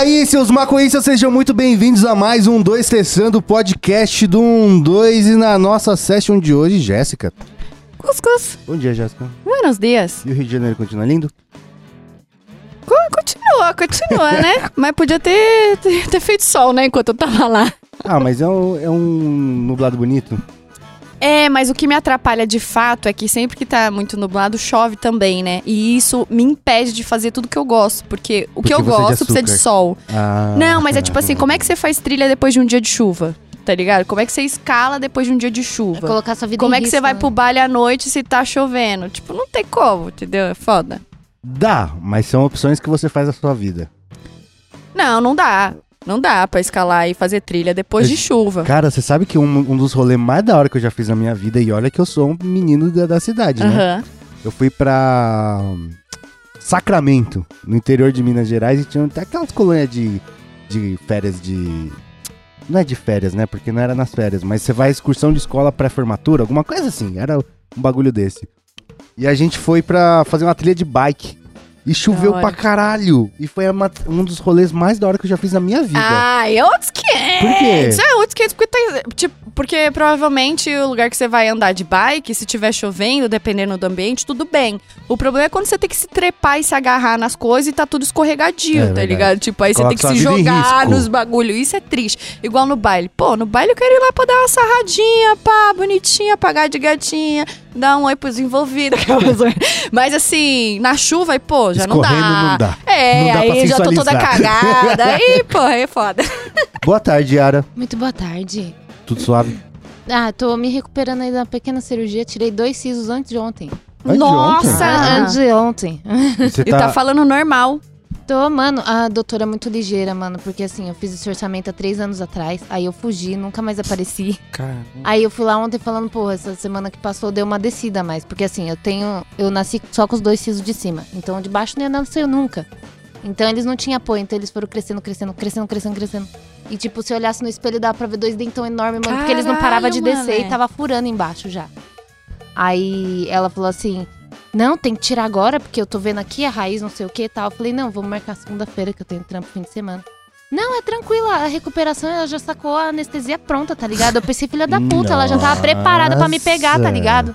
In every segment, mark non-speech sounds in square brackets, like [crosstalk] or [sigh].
aí, seus maconhistas, sejam muito bem-vindos a mais um 2 Testando, podcast do 1 2 e na nossa session de hoje, Jéssica. Cuscuz. Bom dia, Jéssica. Buenos dias. E o Rio de Janeiro continua lindo? Co- Continua, continua, [laughs] né? Mas podia ter, ter, ter feito sol, né? Enquanto eu tava lá. Ah, mas é um, é um nublado bonito. É, mas o que me atrapalha de fato é que sempre que tá muito nublado, chove também, né? E isso me impede de fazer tudo que eu gosto. Porque o Porque que eu você é de gosto precisa de sol. Ah, Não, mas é tipo assim, como é que você faz trilha depois de um dia de chuva? Tá ligado? Como é que você escala depois de um dia de chuva? Colocar sua vida Como em é que você risco, vai né? pro baile à noite se tá chovendo? Tipo, não tem como, entendeu? É foda. Dá, mas são opções que você faz na sua vida. Não, não dá. Não dá pra escalar e fazer trilha depois de Mas- chuva. Cara, você sabe que um, um dos rolês mais da hora que eu já fiz na minha vida, e olha que eu sou um menino da, da cidade, né? Aham. Eu fui pra hum, Sacramento, no interior de Minas Gerais, e tinha até aquelas colônias de, de férias de. Não é de férias, né? Porque não era nas férias, mas você vai à excursão de escola pré-formatura, alguma coisa assim. Era um bagulho desse. E a gente foi pra fazer uma trilha de bike. E choveu pra caralho. E foi uma- um dos rolês mais da hora que eu já fiz na minha vida. Ah, é outros 500. Por quê? Isso é outros 500 porque, tem- tipo, porque provavelmente o lugar que você vai andar de bike, se tiver chovendo, dependendo do ambiente, tudo bem. O problema é quando você tem que se trepar e se agarrar nas coisas e tá tudo escorregadio, É tá verdade. ligado? Tipo, aí Coloca você tem que se jogar nos bagulho. Isso é triste. Igual no baile. Pô, no baile eu quero ir lá pra dar uma sarradinha, pá, bonitinha, pagar de gatinha, dar um oi pros envolvidos. [laughs] Mas assim, na chuva, aí, pô, já não dá. Não dá. É, Não dá aí já tô toda cagada. [laughs] Aí, pô, aí é foda. Boa tarde, Yara. Muito boa tarde. Tudo suave? Ah, tô me recuperando aí da pequena cirurgia. Tirei dois sisos antes de ontem. Antes de Nossa! ontem? Ah, antes de ontem. Você E tá falando normal. Tô, mano, a doutora é muito ligeira, mano. Porque assim, eu fiz esse orçamento há três anos atrás. Aí eu fugi, nunca mais apareci. Cara, Aí eu fui lá ontem falando, porra, essa semana que passou deu uma descida a mais. Porque assim, eu tenho. Eu nasci só com os dois sisos de cima. Então de baixo não ia nascer nunca. Então eles não tinham apoio, então eles foram crescendo, crescendo, crescendo, crescendo, crescendo. E tipo, se eu olhasse no espelho, dava pra ver dois dentão enormes, mano. porque eles não paravam de Caralho, descer mané. e tava furando embaixo já. Aí ela falou assim. Não, tem que tirar agora, porque eu tô vendo aqui a raiz, não sei o que e tal. Eu falei, não, vamos marcar segunda-feira, que eu tenho trampo fim de semana. Não, é tranquila, a recuperação ela já sacou a anestesia pronta, tá ligado? Eu pensei, filha da puta, ela já tava preparada pra me pegar, tá ligado?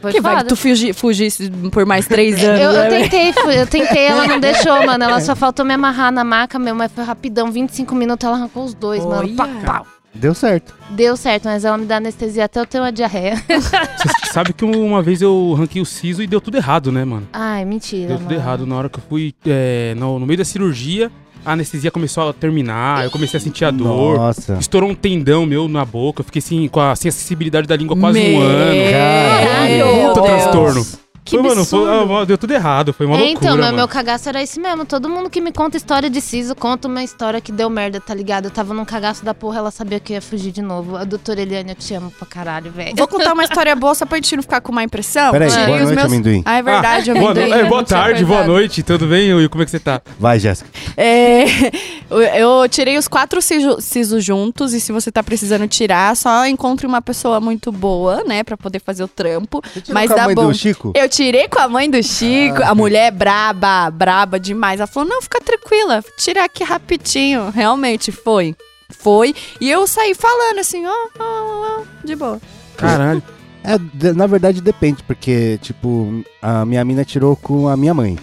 Foi Que vai foda. que tu fugi, fugisse por mais três anos. Eu, eu né? tentei, fui- eu tentei, ela não [laughs] deixou, mano. Ela só faltou me amarrar na maca, meu, mas foi rapidão, 25 minutos, ela arrancou os dois, mano. Olha. Pau, pau. Deu certo. Deu certo, mas ela me dá anestesia até eu ter uma diarreia. você sabe que uma vez eu ranquei o siso e deu tudo errado, né, mano? Ai, mentira, Deu mano. tudo errado. Na hora que eu fui é, no, no meio da cirurgia, a anestesia começou a terminar, eu comecei a sentir a dor. Nossa. Estourou um tendão meu na boca, eu fiquei assim, com a, sem acessibilidade da língua quase Meu um ano. Caralho. Puta Deus. transtorno. Que foi, mano, foi- absurdo. ah, deu tudo errado, foi uma É, loucura, então, meu, mano. meu cagaço era esse mesmo. Todo mundo que me conta história de siso conta uma história que deu merda, tá ligado? Eu tava num cagaço da porra, ela sabia que eu ia fugir de novo. A doutora Eliane, eu te amo pra caralho, velho. Vou contar uma [laughs] história boa só pra gente não ficar com má impressão. Peraí, Tirei boa os noite, meus... amendoim. Ah, é verdade, Ah, boa, amendoim. no- é, eu boa tinha tarde, boa noite, tudo bem? E como é que você tá? Vai, Jéssica. É, [laughs] eu- tirei os quatro siso- sisos juntos e se você tá precisando tirar, só encontre uma pessoa muito boa, né, pra poder fazer o trampo. Mas com a dá bom. do Chico? Eu tirei com a mãe do Chico, a mulher é braba, braba demais. Ela falou: não, fica tranquila, tira aqui rapidinho. Realmente foi. Foi. E eu saí falando assim, ó, ó, ó, ó, de boa. Caralho. É, de- na verdade depende, porque, tipo, a minha mina tirou com a minha mãe.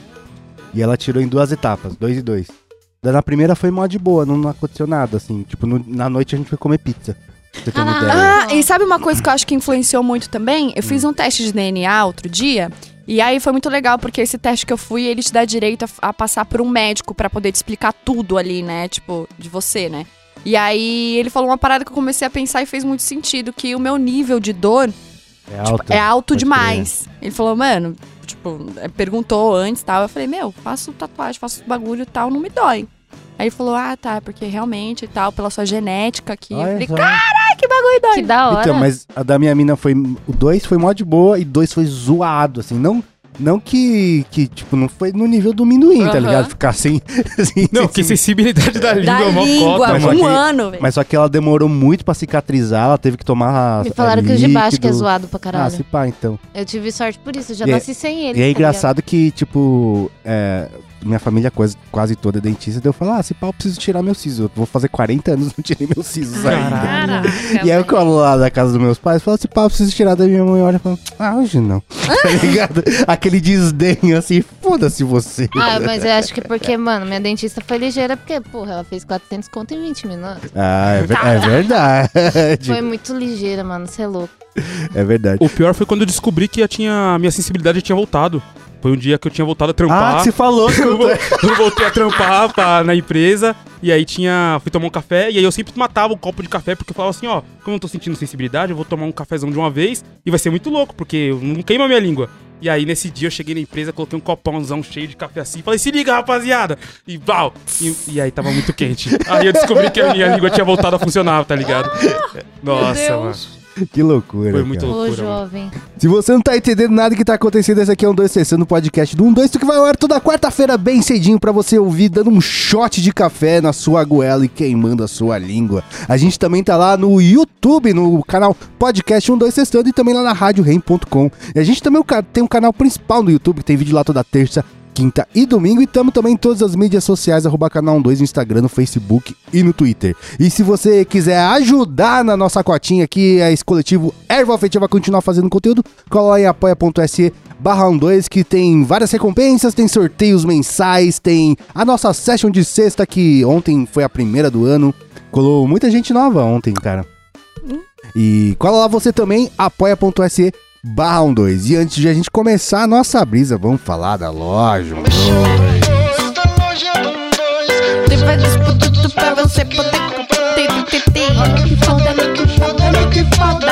E ela tirou em duas etapas, dois e dois. Na primeira foi mó de boa, não, não aconteceu nada, assim. Tipo, no- na noite a gente foi comer pizza. Você uma ideia. Ah, e sabe uma coisa que eu acho que influenciou muito também? Eu fiz um teste de DNA outro dia. E aí foi muito legal, porque esse teste que eu fui, ele te dá direito a, a passar por um médico pra poder te explicar tudo ali, né? Tipo, de você, né? E aí ele falou uma parada que eu comecei a pensar e fez muito sentido, que o meu nível de dor É alto. é alto demais. Ele falou, mano, tipo, é, perguntou antes tal. Eu falei, meu, faço tatuagem, faço bagulho e tal, não me dói. Aí ele falou, ah, tá, porque realmente e tal, pela sua genética aqui. Eu Olha falei, só. caralho, que bagulho dói. Que da hora. Então, mas a da minha mina foi. O 2 foi mó de boa e dois foi zoado, assim. Não, não que, que, tipo, não foi no nível do minduim, tá Aham. ligado? Ficar sem. [laughs] assim, Não, sem- que sensibilidade da língua, Da é uma língua, cota, um que- ano, velho. Mas só que ela demorou muito pra cicatrizar, ela teve que tomar. Me falaram é, que os de baixo que é zoado pra Ah, caralho. se pá, então. Eu tive sorte por isso, eu já E é- nasci sem ele. E é tá engraçado que, tipo, é, minha família quase, quase toda é dentista, daí eu falo, ah, se pau, eu preciso tirar meu siso. Eu vou fazer 40 anos, [laughs] não tirei meus sisos ainda. Caraca, E aí eu colo lá na casa dos meus pais, falo assim, pá, eu preciso tirar da minha mãe, olha e fala, ah, hoje não. [laughs] tá ligado? Aquele desdenho assim, foda-se você. Ah, mas eu acho que porque, mano, minha dentista foi ligeira, porque, porra, ela fez 400 conto em 20 minutos. Ah, é, ver- é verdade. Foi muito ligeira, mano, você é louco. É verdade. O pior foi quando eu descobri que a, tinha, a minha sensibilidade tinha voltado. Foi um dia que eu tinha voltado a trampar. Ah, que você falou que [laughs] eu, eu vol- eu voltei a trampar pra- na empresa e aí tinha. Fui tomar um café e aí eu sempre matava o copo de café porque eu falava assim, ó, como eu não tô sentindo sensibilidade, eu vou tomar um cafezão de uma vez e vai ser muito louco, porque eu não queima a minha língua. E aí nesse dia eu cheguei na empresa, coloquei um copãozão cheio de café assim, falei, se liga, rapaziada! E pau! E, e aí tava muito quente. Aí eu descobri que a minha língua tinha voltado a funcionar, tá ligado? [laughs] Nossa, Deus. mano. [laughs] Que loucura. Foi muito cara. Ô, loucura. mano. jovem. Se você não tá entendendo nada que tá acontecendo, esse aqui é um 2 Sessão no podcast do 1 2 que vai ao ar toda quarta-feira bem cedinho pra você ouvir, dando um shot de café na sua goela e queimando a sua língua. A gente também tá lá no YouTube, no canal Podcast 12 Sextando e também lá na radiorem.com. E a gente também tem um canal principal no YouTube, que tem vídeo lá toda terça, quinta e domingo. E estamos também em todas as mídias sociais, arroba canal 12 no Instagram, no Facebook e no Twitter. E se você quiser ajudar na nossa cotinha aqui, é esse coletivo Erva Afetiva continuar fazendo conteúdo, cola lá em apoia.se barra 12 que tem várias recompensas, tem sorteios mensais, tem a nossa session de sexta que ontem foi a primeira do ano. Colou muita gente nova ontem, cara. E cola lá você também, apoia.se barra 12. E antes de a gente começar a nossa brisa, vamos falar da loja. um dois. Tem vários produtos pra você poder ter, ter, ter, ter. Que foda, que foda, que foda.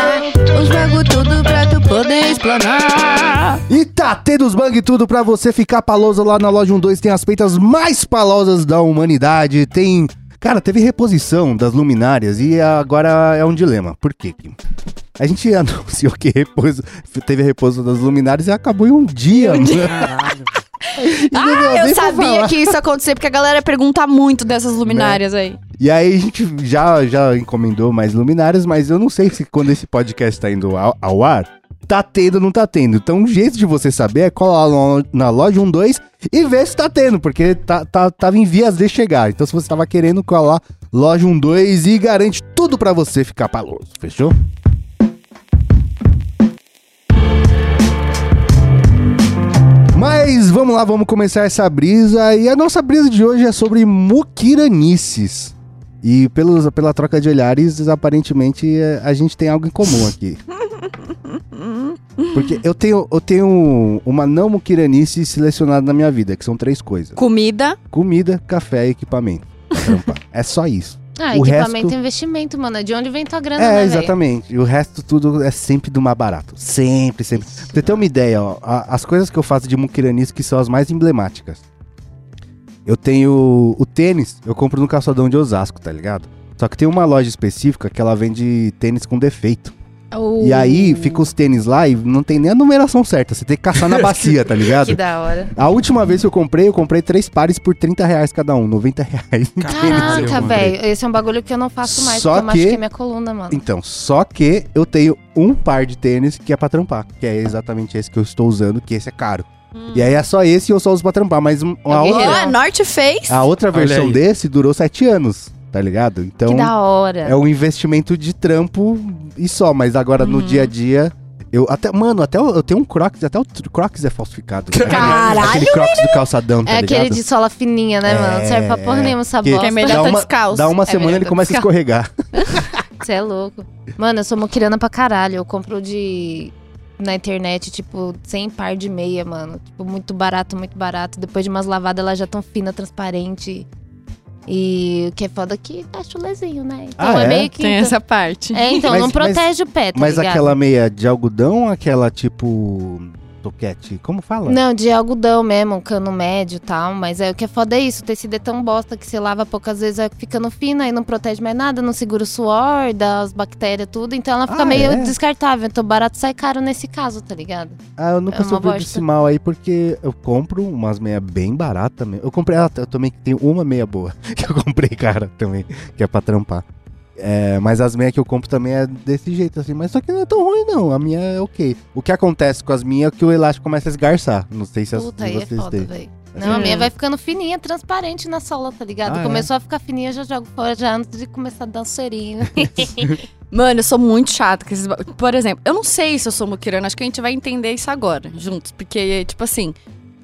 Os jogo tudo pra tu poder explanar. E tá tendo os bang tudo pra você ficar paloso lá na loja 12. Tem as peitas mais palosas da humanidade. Tem. Cara, teve reposição das luminárias e agora é um dilema. Por quê? Kim? A gente anunciou que repouso, teve a reposição das luminárias e acabou em um dia, mano. E não deu Ah, eu sabia falar. que isso ia acontecer, porque a galera pergunta muito dessas luminárias aí. E aí a gente já, já encomendou mais luminárias, mas eu não sei se quando esse podcast tá indo ao, ao ar, tá tendo ou não tá tendo. Então o jeito de você saber é colar lá na loja 12 e ver se tá tendo, porque tá, tá, tava em vias de chegar. Então se você tava querendo colar loja 12 e garante tudo pra você ficar paloso, fechou? Mas vamos lá, vamos começar essa brisa. E a nossa brisa de hoje é sobre muquiranices. E pelos, pela troca de olhares, aparentemente eh, a gente tem algo em comum aqui. Porque eu tenho, eu tenho uma não muquiranice selecionada na minha vida, que são três coisas: Comida. comida, café e equipamento. é só isso. Ah, O equipamento resto- e investimento, mano. De onde vem tua grana, É, né, exatamente. E o resto tudo é sempre do mais barato. Sempre, sempre. Pra você ter uma ideia, ó, as coisas que eu faço de muquiranice que são as mais emblemáticas. Eu tenho o tênis, eu compro no calçadão de Osasco, tá ligado? Só que tem uma loja específica que ela vende tênis com defeito. E aí fica os tênis lá e não tem nem a numeração certa. Você tem que caçar na [laughs] bacia, tá ligado? Que da hora. A última vez que eu comprei, eu comprei três pares por 30 reais cada um, 90 reais. Caraca, [laughs] velho. Esse é um bagulho que eu não faço mais, Só porque eu que- machuquei minha coluna, mano. Então, só que eu tenho um par de tênis que é pra trampar, que é exatamente esse que eu estou usando, que esse é caro. E aí é só esse e eu só uso pra trampar, mas um- a, Alguém outra, a Norte fez. a outra versão desse durou sete anos, tá ligado? Então que da hora. é um investimento de trampo e só, mas agora no dia a dia. Eu até, mano, até eu, eu tenho um Crocs, até o Crocs é falsificado. Caralho, Aquele Crocs do calçadão, tá É aquele ligado? de sola fininha, né, mano? Não serve pra porra nenhuma essa que- bosta. Que é melhor dá tá uma, descalço. dá uma É semana ele tá começa a escorregar. [laughs] Você é louco. Mano, eu sou moquirana pra caralho. Eu compro de. Na internet, tipo, 100 par de meia, mano. Tipo, muito barato, muito barato. Depois de umas lavadas, ela já tão fina, transparente. E o que é foda é que tá chulezinho, né? Então Ah, é, é? meio que. Tem então- essa parte. É, então, Mas- não mas- protege o pé, tá Mas ligado? aquela meia de algodão, aquela tipo. Toquete, como fala? Não, de algodão mesmo, um cano médio e tal. Mas é, o que é foda é isso. O tecido é tão bosta que você lava poucas vezes, vai ficando fina e não protege mais nada, não segura o suor, dá as bactérias, tudo. Então ela fica Ah, meio é? descartável. Então barato sai caro nesse caso, tá ligado? Ah, eu nunca É soube desse mal aí, porque eu compro umas meia bem baratas mesmo. Eu comprei, ah, eu também tenho uma meia boa, [laughs] que eu comprei, cara, também, que é pra trampar. É, mas as meias que eu compro também é desse jeito, assim. Mas só que não é tão ruim, não. A minha é ok. O que acontece com as minhas é que o elástico começa a esgarçar. Não sei se as Puta, de aí é vocês foda, têm. velho. Não, a É. minha vai ficando fininha, transparente na sola, tá ligado? Ah, é? Começou a ficar fininha, já jogo fora já antes de começar a dar um cheirinho. [laughs] Mano, eu sou muito chata com esses. Por exemplo, eu não sei se eu sou muquirana, acho que a gente vai entender isso agora, juntos. Porque, tipo assim,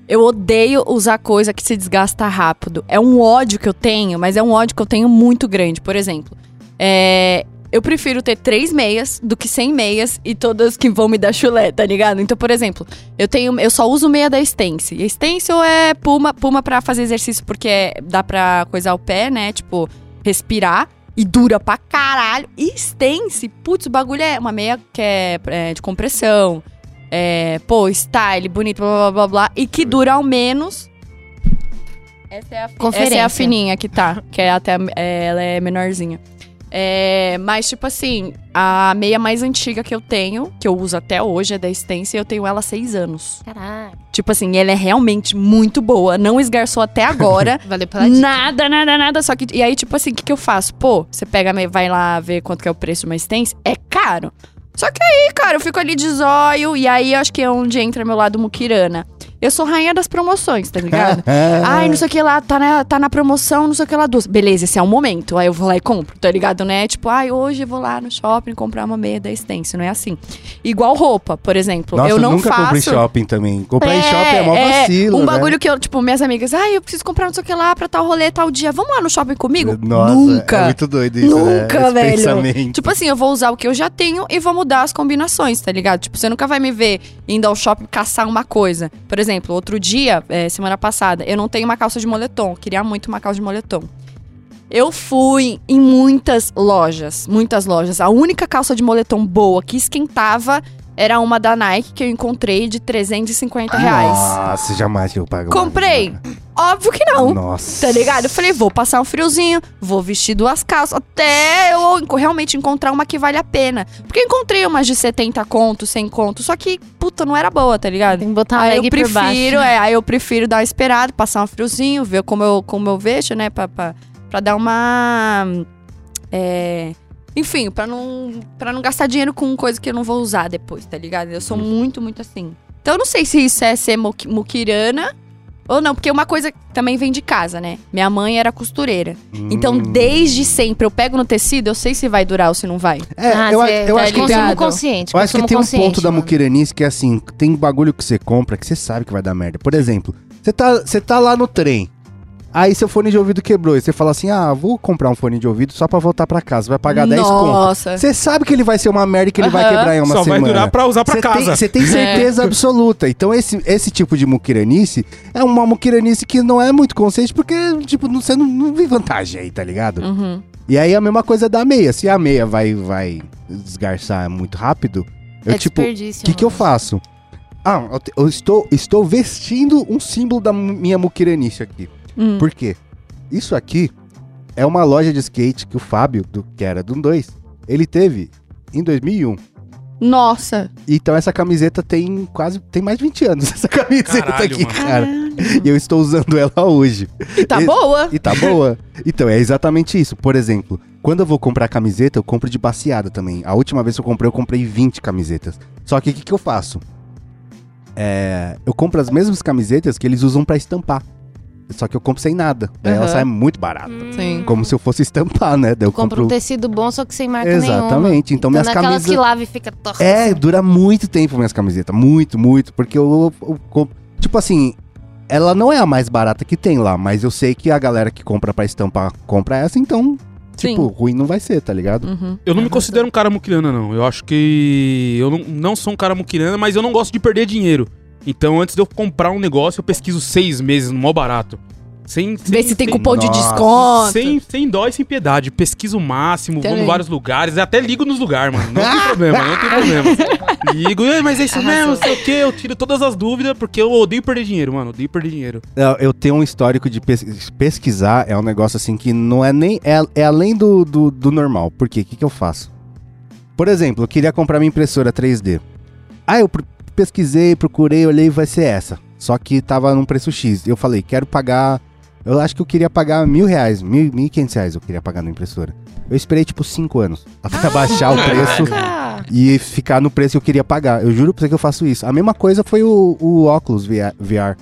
eu odeio usar coisa que se desgasta rápido. É um ódio que eu tenho, mas é um ódio que eu tenho muito grande. Por exemplo, é, eu prefiro ter três meias do que cem meias e todas que vão me dar chulé, tá ligado? Então, por exemplo, eu tenho, eu só uso meia da Stance. E a Stencil é puma, puma pra fazer exercício porque é- dá pra coisar o pé, né? Tipo, respirar. E dura pra caralho. E Stance, putz, o bagulho é uma meia que é, é, de compressão. É, pô, style, bonito, blá, blá, blá, blá. E que dura ao menos... Essa é a, essa é a fininha que tá. Que é até, é, ela é menorzinha. É, mas, tipo assim, a meia mais antiga que eu tenho, que eu uso até hoje, é da Stance, e eu tenho ela há seis anos. Caralho. Tipo assim, ela é realmente muito boa. Não esgarçou até agora. [laughs] Valeu pela dica. nada, nada, nada. Só que. E aí, tipo assim, o que, que eu faço? Pô, você pega, vai lá ver quanto que é o preço de uma Stance, é caro. Só que aí, cara, eu fico ali de zóio, e aí acho que é onde entra meu lado muquirana. Eu sou rainha das promoções, tá ligado? [laughs] Ai, não sei o que lá, tá na, tá na promoção, não sei o que lá, duas. Beleza, esse é o momento. Aí eu vou lá e compro, tá ligado, né? Tipo, ai, hoje eu vou lá no shopping comprar uma meia da Stencil, não é assim. Igual roupa, por exemplo. Nossa, eu não nunca faço... comprei shopping também. Comprar em shopping é mó vacilo, Um né? bagulho que eu, tipo, minhas amigas, ai, eu preciso comprar não sei o que lá pra tal rolê, tal dia. Vamos lá no shopping comigo? Nossa, Nunca. é muito doido isso, né? Nunca, Esse velho. pensamento. Tipo assim, eu vou usar o que eu já tenho e vou mudar as combinações, tá ligado? Tipo, você nunca vai me ver indo ao shopping caçar uma coisa. Por exemplo, outro dia, é, semana passada, eu não tenho uma calça de moletom. Queria muito uma calça de moletom. Eu fui em muitas lojas, muitas lojas. A única calça de moletom boa que esquentava era uma da Nike que eu encontrei de 350 reais. Nossa, jamais que eu pago. Comprei? Óbvio que não. Nossa. Tá ligado? Eu falei, vou passar um friozinho, vou vestir duas calças, até eu realmente encontrar uma que vale a pena. Porque eu encontrei umas de 70 conto, 100 conto, só que, puta, não era boa, tá ligado? Tem que botar Aí eu por baixo. prefiro, é, aí eu prefiro dar uma esperada, passar um friozinho, ver como eu, como eu vejo, né, pra, pra, pra dar uma... É, enfim, pra não, pra não gastar dinheiro com coisa que eu não vou usar depois, tá ligado? Eu sou muito, muito assim. Então eu não sei se isso é ser muqui- muquirana ou não, porque uma coisa também vem de casa, né? Minha mãe era costureira. Então, Hum. desde sempre, eu pego no tecido, eu sei se vai durar ou se não vai. É, Ah, eu, cê- eu tá acho que tem, consciente. eu acho que tem um ponto da mano. muquiranice que é assim, tem bagulho que você compra que você sabe que vai dar merda. Por exemplo, você tá, você tá lá no trem, aí seu fone de ouvido quebrou, e você fala assim, ah, vou comprar um fone de ouvido só pra voltar pra casa, vai pagar 10 conto. Nossa. Você sabe que ele vai ser uma merda e que ele vai Aham. quebrar em uma Só semana. vai durar pra usar tem- casa. Você tem certeza absoluta. Então, esse, esse tipo de muquiranice é uma muquiranice que não é muito consciente, porque, tipo, você não, não vê vantagem aí, tá ligado? Uhum. E aí a mesma coisa da meia. Se a meia vai, vai desgarçar muito rápido, eu, É tipo, o desperdício, que, que eu mano. faço? Ah, eu, eu estou, estou vestindo um símbolo da minha muquiranice aqui. Hum. Por quê? Isso aqui é uma loja de skate que o Fábio, do, que era do 2, ele teve em 2001. Nossa. Então essa camiseta tem quase. Tem mais de 20 anos essa [laughs] camiseta Caralho, aqui, mano. cara. E eu estou usando ela hoje. E tá Esse- boa. E tá boa. Então, é exatamente isso. Por exemplo, quando eu vou comprar camiseta, eu compro de baseada também. A última vez que eu comprei, eu comprei 20 camisetas. Só que o que, que eu faço? É, eu compro as mesmas camisetas que eles usam pra estampar. Só que eu compro sem nada. Daí ela Aham. sai muito barata. Sim. Como se eu fosse estampar, né? Daí eu compro. um tecido bom, só que sem marca nenhuma. Exatamente. Então, minhas naquelas camisas. que lava e fica torta. É, dura muito tempo minhas camisetas. Muito, muito. Porque eu, eu- eu comp- Tipo assim, ela não é a mais barata que tem lá, mas eu sei que a galera que compra pra estampar compra essa, então, tipo, Sim. ruim não vai ser, tá ligado? Uhum. Eu não me considero um cara muquirana, não. Eu acho que. Eu não, não sou um cara muquirana, mas eu não gosto de perder dinheiro. Então, antes de eu comprar um negócio, eu pesquiso seis meses no mó barato. Sem, sem, Vê se tem sem- cupom de Nossa. desconto. Sem, sem dó e sem piedade. Pesquiso o máximo, vou Também. em vários lugares, até ligo nos lugares, mano. Não tem problema, não tem problema. [laughs] Ligo, "Ei, mas é isso mesmo, não sei o quê. Eu tiro todas as dúvidas, porque eu odeio perder dinheiro, mano. Odeio perder dinheiro. Eu, eu tenho um histórico de pes- pesquisar, é um negócio assim que não é nem. É, é além do, do, do normal. Por quê? O que, que eu faço? Por exemplo, eu queria comprar minha impressora 3D. Ah, eu pesquisei, procurei, olhei, vai ser essa. Só que tava num preço X. Eu falei, quero pagar. Eu acho que eu queria pagar mil reais, mil, mil e quinhentos reais eu queria pagar na impressora. Eu esperei tipo 5 anos até baixar o preço e ficar no preço que eu queria pagar. Eu juro pra você que eu faço isso. A mesma coisa foi o, o óculos VR. VR.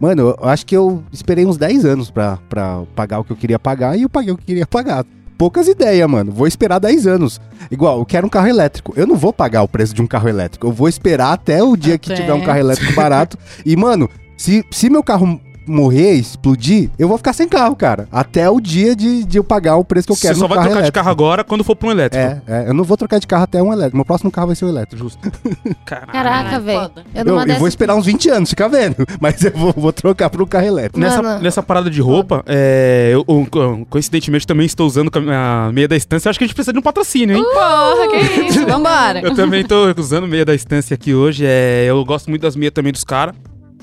Mano, eu acho que eu esperei uns 10 anos pra, pra pagar o que eu queria pagar e eu paguei o que eu queria pagar. Poucas ideias, mano. Vou esperar 10 anos. Igual, eu quero um carro elétrico. Eu não vou pagar o preço de um carro elétrico. Eu vou esperar até o dia que Até. tiver um carro elétrico barato. e, mano, se, se meu carro morrer, explodir, eu vou ficar sem carro, cara. Até o dia de, de eu pagar o preço que eu Você quero só no vai carro trocar de elétrico. carro agora quando for pra um elétrico. É, é, eu não vou trocar de carro até um elétrico. Meu próximo carro vai ser o elétrico. Justo. [laughs] Caraca, Ai, velho. Eu, Eu, eu vou esperar uns 20 anos, fica vendo. [laughs] Mas eu vou, vou trocar um carro elétrico. Nessa, nessa parada de roupa, é, eu, eu, co- coincidentemente também estou usando a meia da estância. Acho que a gente precisa de um patrocínio, hein? Porra, que isso, vambora. Eu também tô usando meia da estância aqui hoje. É, eu gosto muito das meias também dos caras.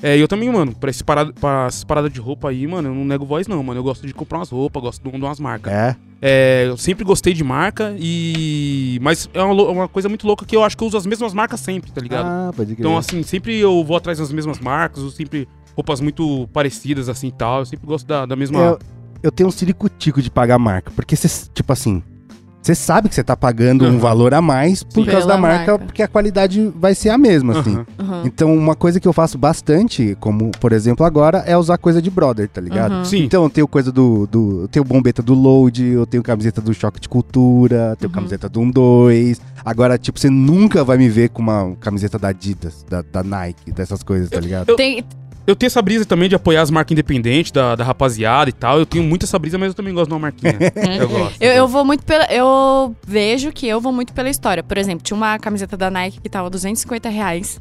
É, eu também, mano, pra, esse parada, pra essas paradas de roupa aí, mano, eu não nego voz, não, mano. Eu gosto de comprar umas roupas, gosto de, de umas marcas. É. É, eu sempre gostei de marca e. Mas é uma, lou- uma coisa muito louca que eu acho que eu uso as mesmas marcas sempre, tá ligado? Ah, pode crer. Então, assim, sempre eu vou atrás das mesmas marcas, uso sempre roupas muito parecidas, assim e tal. Eu sempre gosto da, da mesma. eu, eu tenho um ciricutico de pagar marca. Porque você, tipo assim, você sabe que você tá pagando um Uhum. valor a mais por Sim. causa Pela da marca, marca. porque a qualidade vai ser a mesma, assim. Uhum. Então, uma coisa que eu faço bastante, como por exemplo agora, é usar coisa de brother, tá ligado? Uhum. Sim. Então eu tenho coisa do, do. Eu tenho bombeta do Load, eu tenho camiseta do Choque de Cultura, tenho Uhum. camiseta do 1-2. Agora, tipo, você nunca vai me ver com uma camiseta da Adidas, da, da Nike, dessas coisas, tá ligado? Tem, Eu tenho essa brisa também de apoiar as marcas independentes da, da rapaziada e tal. Eu tenho muito essa brisa, mas eu também gosto de uma marquinha. [laughs] eu gosto. eu, eu vou muito pela. Eu vejo que eu vou muito pela história. Por exemplo, tinha uma camiseta da Nike que tava 250 reais.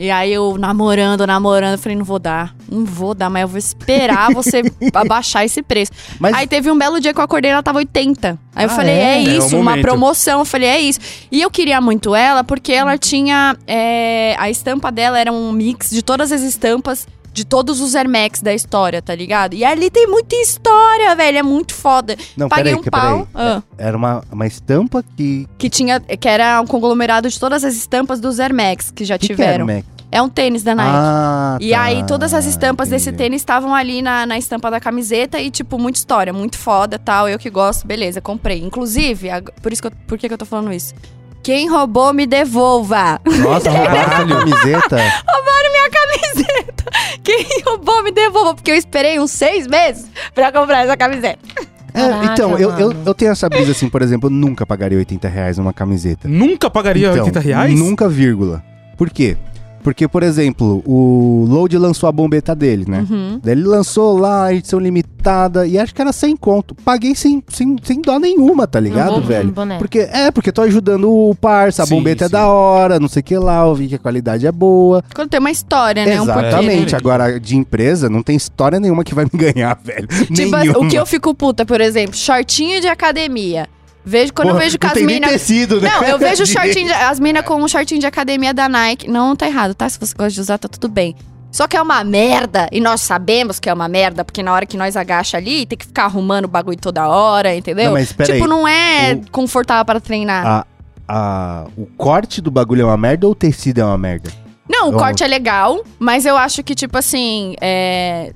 E aí eu namorando, namorando, eu falei, não vou dar. Não vou dar, mas eu vou esperar [laughs] você abaixar esse preço. Mas Aí teve um belo dia que eu acordei ela tava 80. Aí eu Ah, falei, é? é, É, isso, o uma momento. promoção. Eu falei, é isso. E eu queria muito ela porque ela tinha. é, a estampa dela era um mix de todas as estampas de todos os Air Max da história, tá ligado? E ali tem muita história, velho. É muito foda. Não, Paguei peraí, um pau. ah, Era uma, uma estampa que. que tinha. Que era um conglomerado de todas as estampas dos Air Max que já que que era, tiveram. Mac? é um tênis da Nike. Ah, E tá, aí, todas as estampas desse entendi. tênis estavam ali na, na estampa da camiseta e, tipo, muita história, muito foda tal. Eu que gosto, beleza, comprei. Inclusive, ag- por isso que eu, por que, que eu tô falando isso? Quem roubou, me devolva. Nossa, roubaram [laughs] a camiseta. Roubaram minha camiseta. [laughs] Quem roubou, me devolva. Porque eu esperei uns seis meses pra comprar essa camiseta. É, Caraca, então, eu, eu, eu tenho essa brisa assim, por exemplo, eu nunca pagaria 80 reais numa camiseta. Nunca pagaria Então, 80 reais? Nunca, vírgula. Por quê? Porque, por exemplo, o Load lançou a bombeta dele, né? Uhum. Daí ele lançou lá a edição limitada e acho que era sem conto. Paguei sem, sem, sem dó nenhuma, tá ligado, Um velho? boné. Porque, é, porque tô ajudando o parça, a Sim, bombeta é sim. da hora, não sei o que lá, eu vi que a qualidade é boa. Quando tem uma história, né? Um né? Exatamente. né? Agora, de empresa, não tem história nenhuma que vai me [laughs] ganhar, velho. Tipo, nenhuma. o que eu fico puta, por exemplo, shortinho de academia. Vejo, quando eu Porra, vejo que as minas. tecido, né? Não, eu [laughs] vejo shortinho de, as minas com um shortinho de academia da Nike. Não tá errado, tá? Se você gosta de usar, tá tudo bem. Só que é uma merda, e nós sabemos que é uma merda, porque na hora que nós agacha ali, tem que ficar arrumando o bagulho toda hora, entendeu? Não, mas tipo, aí. não é O- confortável para treinar. A, a, o corte do bagulho é uma merda ou o tecido é uma merda? não, o corte é legal, mas eu acho que, tipo assim, é.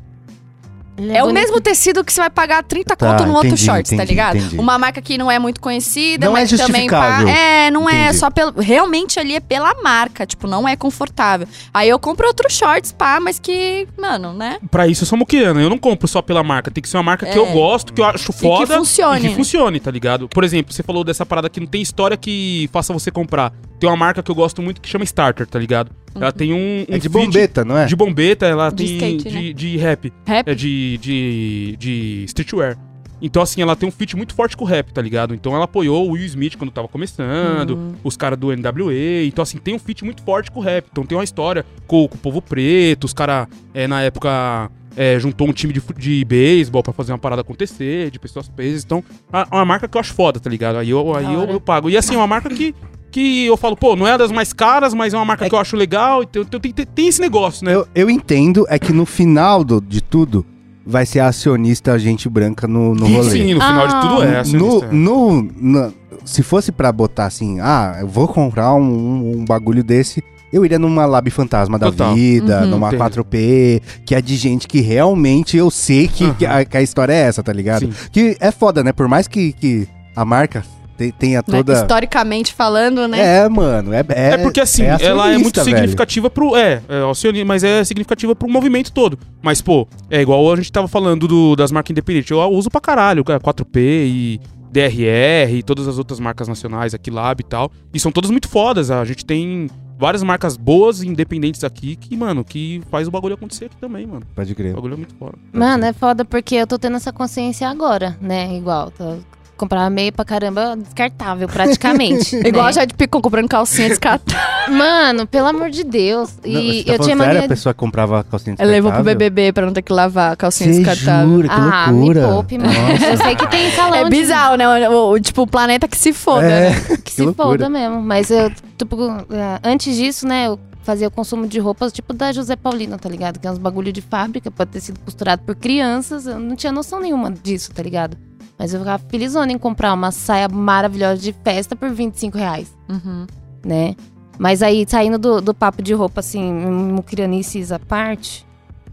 Ele É, o mesmo tecido que você vai pagar 30 Tá, conto no outro entendi, shorts, tá ligado? entendi. Uma marca que não é muito conhecida, Não é mas que também justificável. É, não é só pelo. Realmente ali é pela marca, tipo, não é confortável. Aí eu compro outros shorts, pá, mas que, mano, né? Pra isso eu sou moqueana. Eu não compro só pela marca. Tem que ser uma marca que É. eu gosto, que eu acho foda. funcione. E que funcione, tá ligado? Por exemplo, você falou dessa parada que não tem história que faça você comprar. Tem uma marca que eu gosto muito que chama Starter, tá ligado? Ela tem um. um É de bombeta, não é? De bombeta, ela De tem skate, de, né? de rap. Rap. É de, de, de streetwear. Então, assim, ela tem um fit muito forte com o rap, tá ligado? Então ela apoiou o Will Smith quando tava começando, Uhum. os caras do NWA. Então, assim, tem um fit muito forte com o rap. Então tem uma história com, com o povo preto, os caras, é, na época, é, juntou um time de, de beisebol pra fazer uma parada acontecer, de pessoas presas. Então, é uma marca que eu acho foda, tá ligado? Aí eu, aí eu, eu pago. E assim, é uma marca que. Que eu falo, pô, não é das mais caras, mas é uma marca É que eu acho legal. Então tem, tem, tem esse negócio, né? Eu, eu entendo, é que no final do- de tudo, vai ser a acionista gente branca no, no rolê. Sim, no final de tudo é. no, acionista. no, no- se fosse pra botar assim, ah, eu vou comprar um, um- um bagulho desse, eu iria numa Lab Fantasma da Total. vida, Uhum. numa Entendo. 4P, que é de gente que realmente eu sei que, Aham. que, a, que a história é essa, tá ligado? Sim. Que é foda, né? Por mais que, que a marca tem, tenha Né? toda. Historicamente falando, né? É, mano. É, é, É porque assim, ela é muito velho. significativa pro. É, é acionista, mas é significativa pro movimento todo. Mas, pô, é igual a gente tava falando do- das marcas independentes. Eu uso pra caralho, cara, 4P e DRR e todas as outras marcas nacionais aqui, Lab e tal. E são todas muito fodas. A gente tem várias marcas boas e independentes aqui que, mano, que faz o bagulho acontecer aqui também, mano. Pode O crer. bagulho é muito foda. Mano, é foda porque eu tô tendo essa consciência agora, né? Igual, tô... comprar meia pra caramba, descartável praticamente. [laughs] Igual né? a Jade Picon comprando calcinha descartável. Mano, pelo amor de Deus. Não, E você tá eu tinha sério? mania A pessoa comprava calcinha Ela levou pro descartável? BBB pra não ter que lavar a calcinha Você descartável. jura? Que ah, loucura. me poupe, mano. Nossa. Eu sei que tem salão É de- bizarro, né? O, o- tipo, o planeta que se foda, É, né? que [laughs] que se loucura. foda mesmo. Mas eu, tipo, é, antes disso, né, eu fazia o consumo de roupas tipo da José Paulino, tá ligado? Que é uns bagulho de fábrica, pode ter sido costurado por crianças. Eu não tinha noção nenhuma disso, tá ligado? Mas eu ficava felizona em comprar uma saia maravilhosa de festa por 25 reais, Uhum. né? Mas aí, saindo do, do papo de roupa, assim, mucrianices à parte,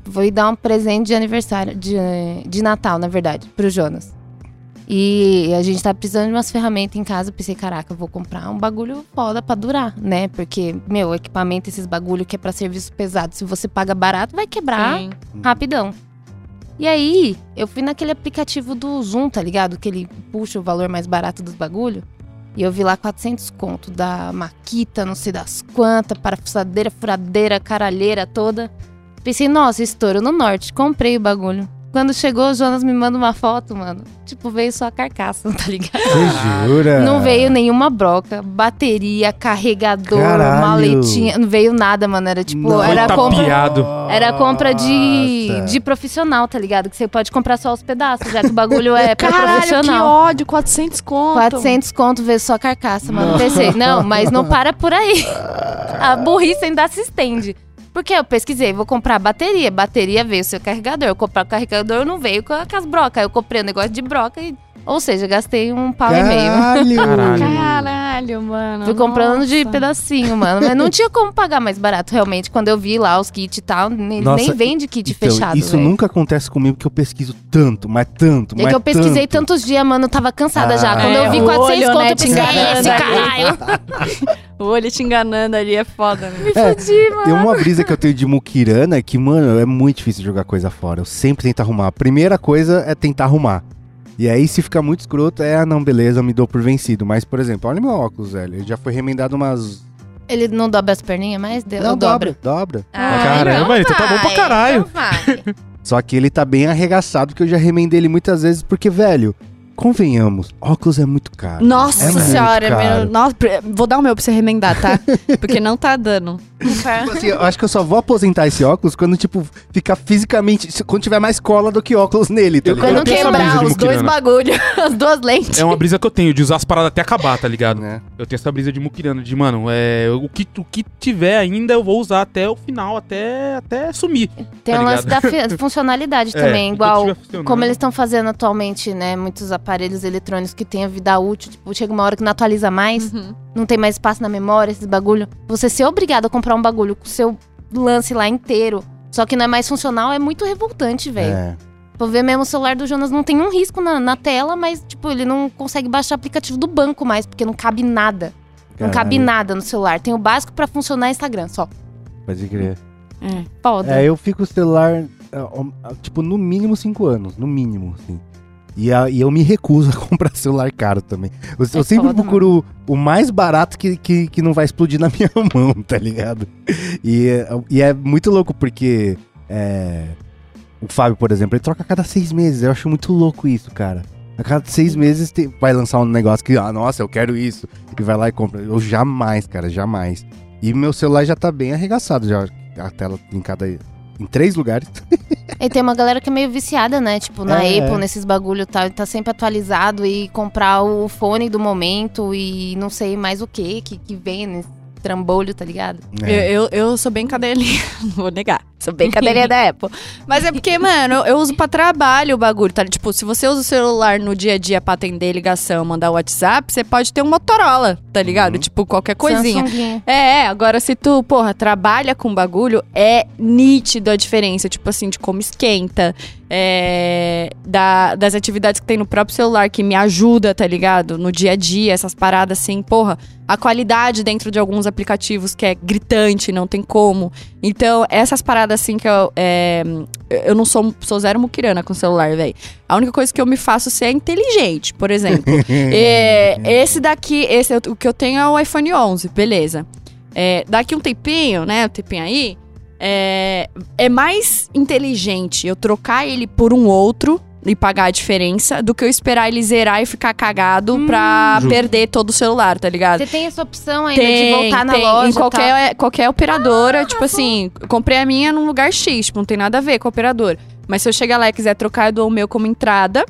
vou dar um presente de aniversário, de, de Natal, na verdade, pro Jonas. E a gente tá precisando de umas ferramentas em casa. Eu pensei, caraca, eu vou comprar um bagulho foda pra durar, né? Porque, meu, equipamento, esses bagulho que é pra serviço pesado, se você paga barato, vai quebrar Sim. rapidão. E aí, eu fui naquele aplicativo do Zoom, tá ligado? Que ele puxa o valor mais barato dos bagulho. E eu vi lá 400 conto da Maquita, não sei das quantas, parafusadeira, furadeira, caralheira toda. Pensei, nossa, estouro no norte. Comprei o bagulho. Quando chegou, o Jonas me manda uma foto, mano. Tipo, veio só a carcaça, [laughs] tá ligado? Você jura? Não veio nenhuma broca, bateria, carregador, Caralho. maletinha. Não veio nada, mano. Era tipo, Nossa. era Foi compra. Era compra de, de profissional, tá ligado? Que você pode comprar só os pedaços, já que o bagulho é pra [laughs] Caralho, que profissional. ódio, 400 conto. 400 conto veio só a carcaça, mano. Pensei, não, mas não [laughs] para por aí. A burrice ainda se estende. Porque eu pesquisei, vou comprar bateria. Bateria veio seu carregador. Eu comprar o carregador, não veio com com as brocas. Aí eu comprei um negócio de broca e. Ou seja, gastei um pau e meio. Caralho. Caralho. Caralho, mano. Fui comprando de nossa. pedacinho, mano. Mas não tinha como pagar mais barato, realmente. Quando eu vi lá os kits e tal, nem, Nossa, nem vende kit Então, fechado. isso velho. nunca acontece comigo porque eu pesquiso tanto, mas tanto, É mas que eu pesquisei tanto. tantos dias, mano, eu tava cansada já. Ah. Quando É, eu vi o 400 olho, conto, né, eu pensei, é enganando esse ali." caralho. [laughs] O olho te enganando ali é foda, né? Me fudi, mano. Tem uma brisa que eu tenho de Mukirana que, mano, é muito difícil jogar coisa fora. Eu sempre tento arrumar. A primeira coisa é tentar arrumar. E aí, se ficar muito escroto, é, ah, não, beleza, eu me dou por vencido. Mas, por exemplo, olha meu óculos, velho. Ele já foi remendado umas. Ele não dobra as perninhas mais? Não, dobra? dobra. dobra. Ah, Caramba, então tá bom pra caralho. então. [laughs] Só que ele tá bem arregaçado, porque eu já remendei ele muitas vezes, porque, velho, convenhamos, óculos é muito caro. Nossa É muito senhora, caro. meu, nossa, vou dar o meu pra você remendar, tá? [laughs] Porque não tá dando. Tipo assim, eu acho que eu só vou aposentar esse óculos quando, tipo, ficar fisicamente. se- Quando tiver mais cola do que óculos nele, tá Eu- ligado? Quando quebrar os dois bagulhos, [laughs] as duas lentes. É uma brisa que eu tenho, de usar as paradas até acabar, tá ligado? Né? Eu tenho essa brisa de muquirana, de, mano, é, o, que, o que tiver ainda eu vou usar até o final, até, até sumir. Tem Tá o lance da [laughs] funcionalidade É, também, igual como eles estão fazendo atualmente, né? Muitos aparelhos eletrônicos que têm a vida útil, tipo, chega uma hora que não atualiza mais, Uhum. Não tem mais espaço na memória, esses bagulho. Você ser obrigado a comprar um bagulho com o seu lance lá inteiro, só que não é mais funcional, é muito revoltante, velho. É. Vou ver mesmo o celular do Jonas não tem um risco na, na tela, mas, tipo, ele não consegue baixar o aplicativo do banco mais, porque não cabe nada. Não cabe Caralho, nada no celular. Tem o básico pra funcionar Instagram, só. Pode crer. É. Foda. É, eu fico com o celular, é, tipo, no mínimo 5 anos. No mínimo, assim. E, a- e eu me recuso a [laughs] comprar celular caro também. Eu, eu É sempre procuro o mais barato que, que, que não vai explodir na [laughs] minha mão, tá ligado? E, é- e é muito louco porque é, o Fábio, por exemplo, ele troca a cada seis meses. Eu acho muito louco isso, cara. A cada seis meses tem- vai lançar um negócio que, ah, nossa, eu quero isso. E vai lá e compra. Eu jamais, cara, jamais. E meu celular já tá bem arregaçado, já. A tela trincada aí. Em três lugares. E tem uma galera que é meio viciada, né? Tipo, na É, Apple, é. nesses bagulho e tal. E tá sempre atualizado e comprar o fone do momento e não sei mais o que que, que vem nesse trambolho, tá ligado? É. Eu, eu, eu sou bem cadelinha, [laughs] não vou negar. Sou bem cadeirinha da Apple. Mas é porque, mano, eu, eu uso pra trabalho o bagulho, tá? Tipo, se você usa o celular no dia a dia pra atender ligação, mandar WhatsApp, você pode ter um Motorola, tá ligado? Tipo, qualquer coisinha. É, é, agora se tu, porra, trabalha com bagulho, é nítido a diferença, tipo assim, de como esquenta, é, da- das atividades que tem no próprio celular, que me ajuda, tá ligado? No dia a dia, essas paradas assim, porra, a qualidade dentro de alguns aplicativos que é gritante, não tem como. Então, essas paradas assim que eu. é, eu não sou, sou zero muquirana com celular, velho. A única coisa que eu me faço ser é inteligente, por exemplo. [laughs] É, esse daqui, esse, o que eu tenho é o iPhone 11, beleza. É, daqui um tempinho, né? Um tempinho aí. É, é mais inteligente eu trocar ele por um outro e pagar a diferença do que eu esperar ele zerar e ficar cagado pra Justo. perder todo o celular, tá ligado? Você tem essa opção ainda de voltar na tem. loja. Em qualquer, qualquer operadora, tipo assim, comprei a minha num lugar X, tipo, não tem nada a ver com a operadora. Mas se eu chegar lá e quiser trocar, eu dou o meu como entrada.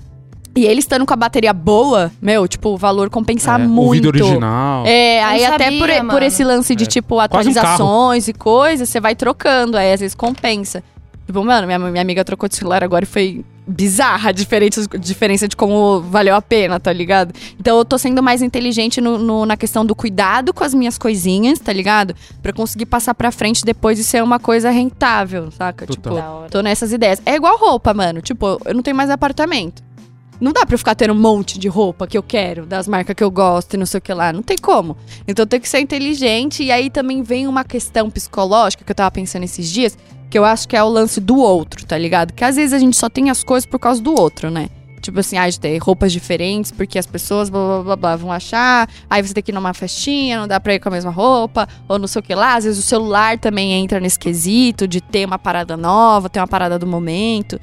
E ele estando com a bateria boa, meu, tipo, o valor compensa É, muito. O vídeo original. É, Eu aí não até sabia, por, por esse lance de, É. tipo, Quase um atualizações e coisas, você vai trocando, aí às vezes compensa. Tipo, mano, minha, minha amiga trocou de celular agora e foi bizarra a diferença, diferença de como valeu a pena, tá ligado? Então eu tô sendo mais inteligente no, no- na questão do cuidado com as minhas coisinhas, tá ligado? Pra conseguir passar pra frente depois e ser uma coisa rentável, saca? Total. Tipo. Tô nessas ideias. É igual roupa, mano. Tipo, eu não tenho mais apartamento. Não dá pra eu ficar tendo um monte de roupa que eu quero, das marcas que eu gosto e não sei o que lá. Não tem como. Então tem que ser inteligente. E aí também vem uma questão psicológica que eu tava pensando esses dias, que eu acho que é o lance do outro, tá ligado? Que às vezes a gente só tem as coisas por causa do outro, né? Tipo assim, ah, de ter roupas diferentes, porque as pessoas blá, blá, blá, blá, vão achar. Aí você tem que ir numa festinha, não dá pra ir com a mesma roupa, ou não sei o que lá. Às vezes o celular também entra nesse quesito de ter uma parada nova, ter uma parada do momento.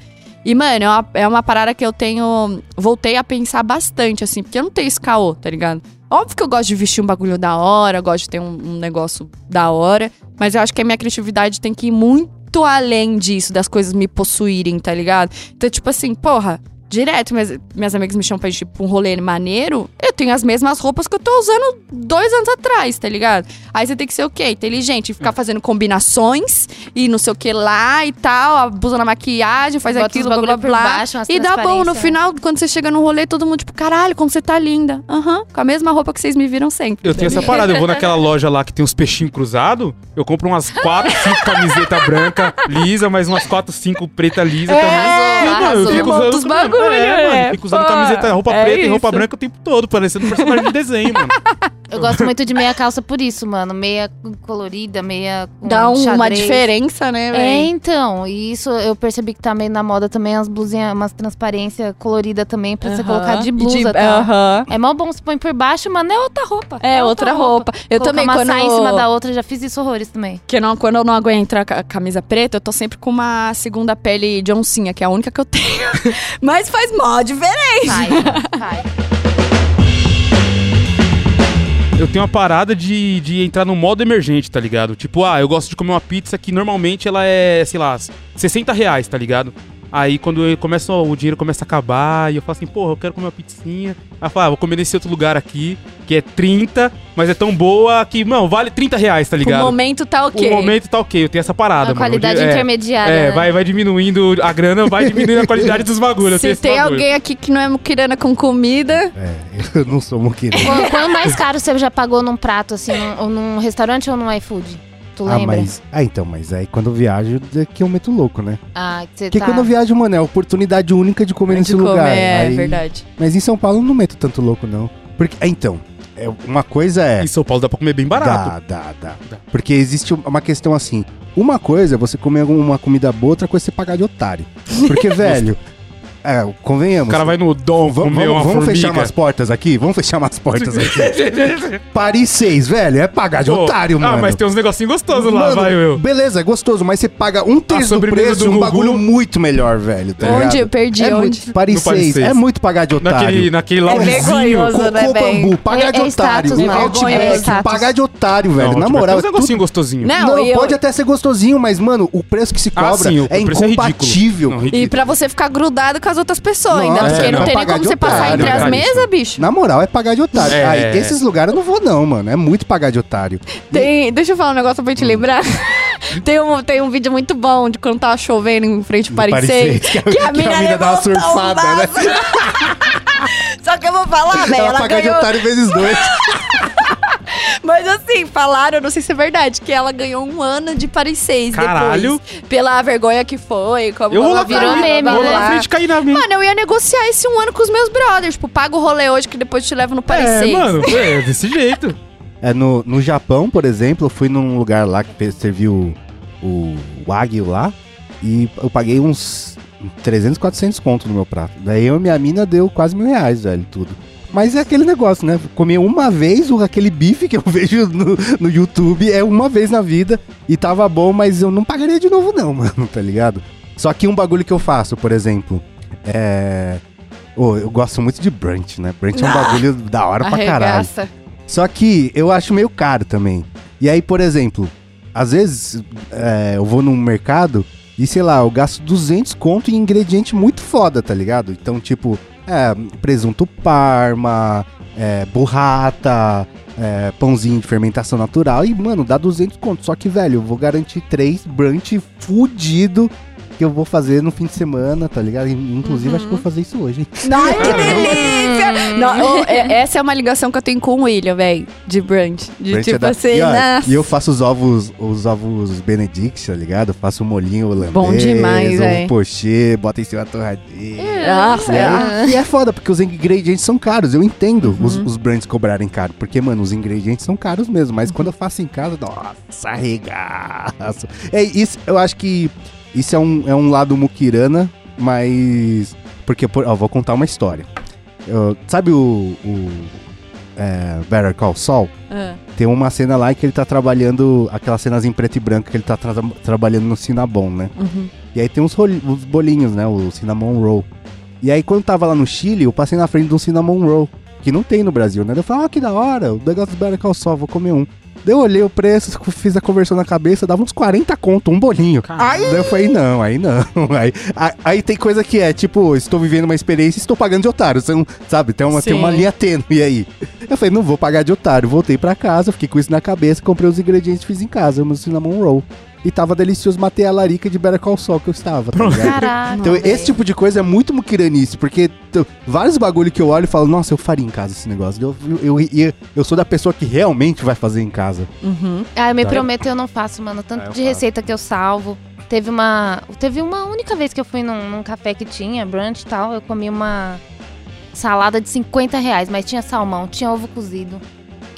E, mano, é uma, é uma parada que eu tenho. Voltei a pensar bastante, assim, porque eu não tenho esse caô, tá ligado? Óbvio que eu gosto de vestir um bagulho da hora, gosto de ter um, um negócio da hora, mas eu acho que a minha criatividade tem que ir muito além disso, das coisas me possuírem, tá ligado? Então, tipo assim, porra, direto, minhas, minhas amigas me chamam pra ir, tipo, um rolê maneiro, eu tenho as mesmas roupas que eu tô usando dois anos atrás, tá ligado? Aí você tem que ser o quê? Inteligente, ficar fazendo combinações e não sei o que lá e tal, abusa na maquiagem, faz Bota aquilo, blá blá bagulho por blá. baixo, E dá bom, no transparência. final, quando você chega no rolê, todo mundo, tipo, caralho, como você tá linda. Aham, com a mesma roupa que vocês me viram sempre. Eu tenho essa parada, eu vou naquela loja lá que tem os peixinhos cruzados, eu compro umas 4, 5 [laughs] camisetas branca lisa, mais umas 4, 5 preta lisa É, também. Mano, eu arrasou. fico Monta usando os bagulho, é, mano, é, fico usando pô, camiseta, roupa é preta e roupa branca o tempo todo, parecendo um personagem de desenho, mano. [laughs] Eu gosto muito de meia calça por isso, mano. Meia colorida, meia com Dá um- uma diferença, né, É, velho? então, e isso eu percebi que tá meio na moda também, as blusinhas, umas transparência colorida também, pra você colocar de blusa, tá? Aham. É mó bom, você põe por baixo, mano, é outra roupa. É, outra roupa. Eu Colocar também, uma quando... saia em cima da outra, já fiz isso horrores também. Que não, quando eu não aguento a ca- camisa preta, eu tô sempre com uma segunda pele de oncinha, que é a única que eu tenho. [laughs] Mas faz mó diferença. Sai, sai. Eu tenho uma parada de, de entrar no modo emergente, tá ligado? Tipo, ah, eu gosto de comer uma pizza que normalmente ela é, sei lá, 60 reais, tá ligado? Aí quando eu começo, o dinheiro começa a acabar e eu falo assim, porra, eu quero comer uma pizzinha. Aí eu falo, ah, vou comer nesse outro lugar aqui, que é 30, mas é tão boa que, não, vale 30 reais, tá O ligado? momento tá ok. O momento tá ok, eu tenho essa parada, A mano. qualidade O é, intermediária. É, né? vai, vai diminuindo a grana, vai diminuindo a qualidade dos bagulhos. Se tem bagulho. alguém aqui que não é muquirana com comida, É, [laughs] eu não sou moqueiro. Qual, qual é o mais caro você já pagou num prato, assim, num, ou num restaurante ou num iFood? Tu Ah, lembra? mas. Ah, então, mas aí quando eu viajo, é que eu meto louco, né? Ah, que você Porque tá... quando eu viajo, mano, é a oportunidade única de comer nesse de comer, lugar. é Aí- verdade. Mas em São Paulo eu não meto tanto louco, não. Porque. é, Então, é, uma coisa é. Em São Paulo dá pra comer bem barato. Dá, dá, dá, Dá. Porque existe uma questão assim. Uma coisa é você comer alguma comida boa, outra coisa é você pagar de otário. Porque, [laughs] velho. É, convenhamos. O cara vai no Dom Vamos, comer uma vamos, vamos fechar umas portas aqui? Vamos fechar umas portas aqui. [laughs] Paris 6, velho, é pagar de Pô, otário, mano. Ah, mas tem uns negocinhos gostosos lá, vai eu. Beleza, é gostoso, mas você paga um terço do preço do e um bagulho muito melhor, velho. Tá Onde? ligado? Eu perdi, é onde? Muito, Paris No Paris 6, 6. é muito pagar de otário. Naquele, naquele É lauzinho. vergonhoso. né, Cocô bem? bambu, pagar É- de é otário. Outback, É pagar de otário, velho. Não, Na tipo, moral, tem é uns tudo negocinho gostosinho. Não, pode até ser gostosinho, mas, mano, o preço que se Ah, cobra é é incompatível. E pra você ficar grudado com as as outras pessoas ainda. Nossa, Porque é, não não. tem nem como de você passar otário, entre as mesas, bicho. Na moral, é pagar de otário. É. Aí, esses lugares eu não vou, não, mano. É muito pagar de otário. Tem, deixa eu falar um negócio pra te Hum. lembrar. [laughs] tem, um, tem um vídeo muito bom de quando tava chovendo em frente ao Paris Paris 6. seis, que a- Que a mina dá uma levantou um surfada, né? vaso. [laughs] Só que eu vou falar, velho. Ela Ela pagar de ganhou. otário vezes dois. [laughs] [laughs] Mas assim, falaram, não sei se é verdade, que ela ganhou um ano de Paris 6 Caralho. depois. Pela vergonha que foi. Como Eu vou ela lá virou frente, meme, eu vou lá né? na frente cair na minha. Mano, eu ia negociar esse um ano com os meus brothers. Tipo, paga o rolê hoje que depois te levo no Paris É, 6. mano, [laughs] é desse jeito. É, no, no Japão, por exemplo, eu fui num lugar lá que serviu o, o Wagyu lá e eu paguei uns 300, 400 conto no meu prato. Daí eu e minha mina deu quase mil reais, velho, tudo. Mas é aquele negócio, né? Comer uma vez aquele bife que eu [laughs] vejo no, no YouTube é uma vez na vida e tava bom, mas eu não pagaria de novo não, [laughs] mano, tá ligado? Só que um bagulho que eu faço, por exemplo, é... Ô, eu gosto muito de brunch, né? Brunch é um Ah, bagulho da hora pra caralho. Arregaça. Só que eu acho meio caro também. E aí, por exemplo, às vezes é, eu vou num mercado e, sei lá, eu gasto 200 conto em ingrediente muito foda, tá ligado? Então, tipo, é, presunto parma, é, burrata, é, pãozinho de fermentação natural. E, mano, dá 200 conto. Só que, velho, eu vou garantir três brunch fudido que eu vou fazer no fim de semana, tá ligado? Inclusive, acho que eu vou fazer isso hoje. Ai, [laughs] que delícia! Não, ô, é- essa é uma ligação que eu tenho com o William, velho. De brunch. De Brunch é tipo da- assim, e, ó, nossa. e eu faço os ovos, os ovos Benedict, tá ligado? Eu faço o molhinho holandês, Bom demais, ovo véi. pochê, bota em cima da torradinha. Nossa, E, é. aí- e é foda, porque os ingredientes são caros. Eu entendo Uhum. os, os brands cobrarem caro. Porque, mano, os ingredientes são caros mesmo. Mas quando eu faço em casa, nossa, arregaço. É, isso, eu acho que isso é um, é um lado muquirana, mas. Porque, por- ó, vou contar uma história. Eu- sabe o. o é, Better Call Saul? Ah, Tem uma cena lá que ele tá trabalhando, aquela cenas em preto e branco que ele tá tra- trabalhando no Cinnabon, né? uhum. E aí tem uns, uns bolinhos, né? O Cinnamon Roll. E aí quando tava lá no Chile, eu passei na frente de um Cinnamon Roll, que não tem no Brasil, né? Eu falei, ah, que da hora, o negócio do Better Call Saul, vou comer um. Eu olhei o preço, fiz a conversão na cabeça, dava uns 40 conto, um bolinho. Daí eu falei, não, aí não. [laughs] Aí, aí, aí tem coisa que é, tipo, estou vivendo uma experiência e estou pagando de otário. Você não, sabe, tem uma, tem uma linha tênue e aí. Eu falei, não vou pagar de otário. Voltei pra casa, fiquei com isso na cabeça, comprei os ingredientes e fiz em casa, o meu cinnamon roll. E tava delicioso, matei a larica de Better Call Saul que eu estava, tá? Caraca. Então, esse tipo de coisa é muito muquiranice, porque vários bagulho que eu olho e falo, nossa, eu faria em casa esse negócio. Eu, eu, eu, eu sou da pessoa que realmente vai fazer em casa. Uhum. Ah, eu me Tá. prometo eu não faço, mano. Tanto Ah, eu de faço. receita que eu salvo. Teve uma. Teve uma única vez que eu fui num, num café que tinha, brunch e tal. Eu comi uma salada de 50 reais, mas tinha salmão, tinha ovo cozido.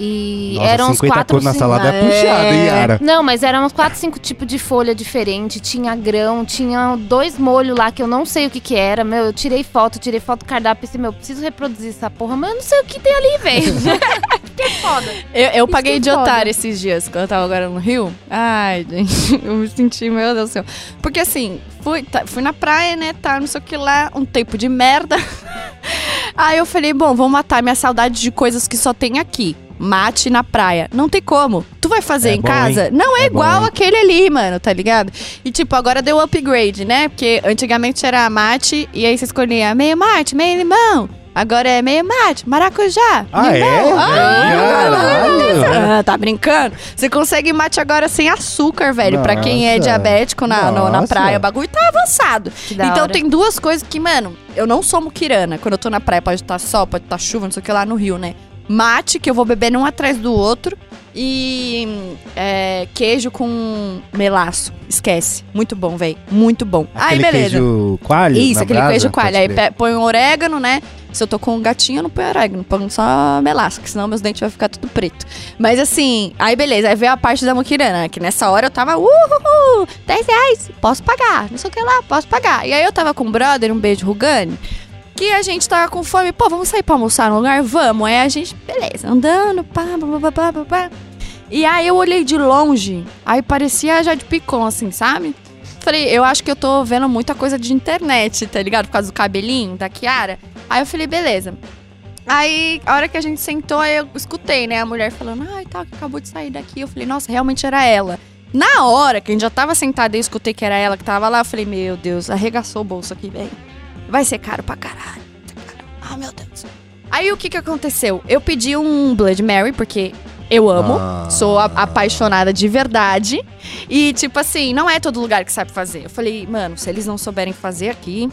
E Nossa, eram uns 50 quatro. conto na cinco- salada é É. puxada, hein, Yara? Não, mas eram uns 4, 5 tipos de folha diferente. Tinha grão, tinha dois molhos lá que eu não sei o que que era. Meu, eu tirei foto, tirei foto do cardápio e pensei, meu, eu preciso reproduzir essa porra, mas eu não sei o que tem ali, velho. [laughs] que foda. Eu, eu paguei de foda. otário esses dias, quando eu tava agora no Rio. Ai, [laughs] gente, eu me senti, meu Deus do céu. Porque assim, fui, tá- fui na praia, né, tá, não sei o que lá, um tempo de merda. [laughs] Aí eu falei, bom, vou matar minha saudade de coisas que só tem aqui. Mate na praia. Não tem como. Tu vai fazer É em bom, casa? Não é, É bom, igual hein? aquele ali, mano, tá ligado? E tipo, agora deu upgrade, né? Porque antigamente era mate e aí você escolhia meio mate, meio limão. Agora é meio mate, maracujá. Ah, é? limão. Caralho! Ah, tá brincando? Você consegue mate agora sem açúcar, velho. Pra quem é Nossa. diabético na, no- na Nossa. praia, o bagulho tá avançado. Então hora. tem duas coisas que, mano, eu não sou muquirana. Quando eu tô na praia, pode estar sol, pode estar chuva, não sei o que lá no Rio, né? Mate, que eu vou bebendo um atrás do outro. E é, queijo com melaço. Esquece. Muito bom, velho. Muito bom. Aí, Aquele beleza. queijo coalho Isso, aquele brasa? queijo coalho. Aí põe um orégano, né? Se eu tô com um gatinho, eu não ponho orégano, põe só melaço, que senão meus dentes vão ficar tudo preto. Mas assim, aí beleza, aí veio a parte da muquirana, que nessa hora eu tava, uhul, 10 reais, posso pagar, não sei o que lá, posso pagar. E aí eu tava com um brother, um beijo, Rugani, que a gente tava com fome, pô, vamos sair pra almoçar no lugar? Vamos. Aí a gente, beleza, andando, pá, pá, pá, pá, pá. E aí eu olhei de longe, aí parecia já de picon, assim, sabe? Falei, eu acho que eu tô vendo muita coisa de internet, tá ligado? Por causa do cabelinho da Kiara. Aí eu falei, beleza. Aí, a hora que a gente sentou, eu escutei, né? A mulher falando, ai, tal, que acabou de sair daqui. Eu falei, nossa, realmente era ela. Na hora que a gente já tava sentada e eu escutei que era ela que tava lá, eu falei, meu Deus, arregaçou o bolso aqui, velho. Vai ser caro pra caralho. Ah, meu Deus. Aí o que que aconteceu? Eu pedi um Blood Mary, porque eu amo, Ah. sou a- apaixonada de verdade. E, tipo assim, não é todo lugar que sabe fazer. Eu falei, mano, se eles não souberem fazer aqui.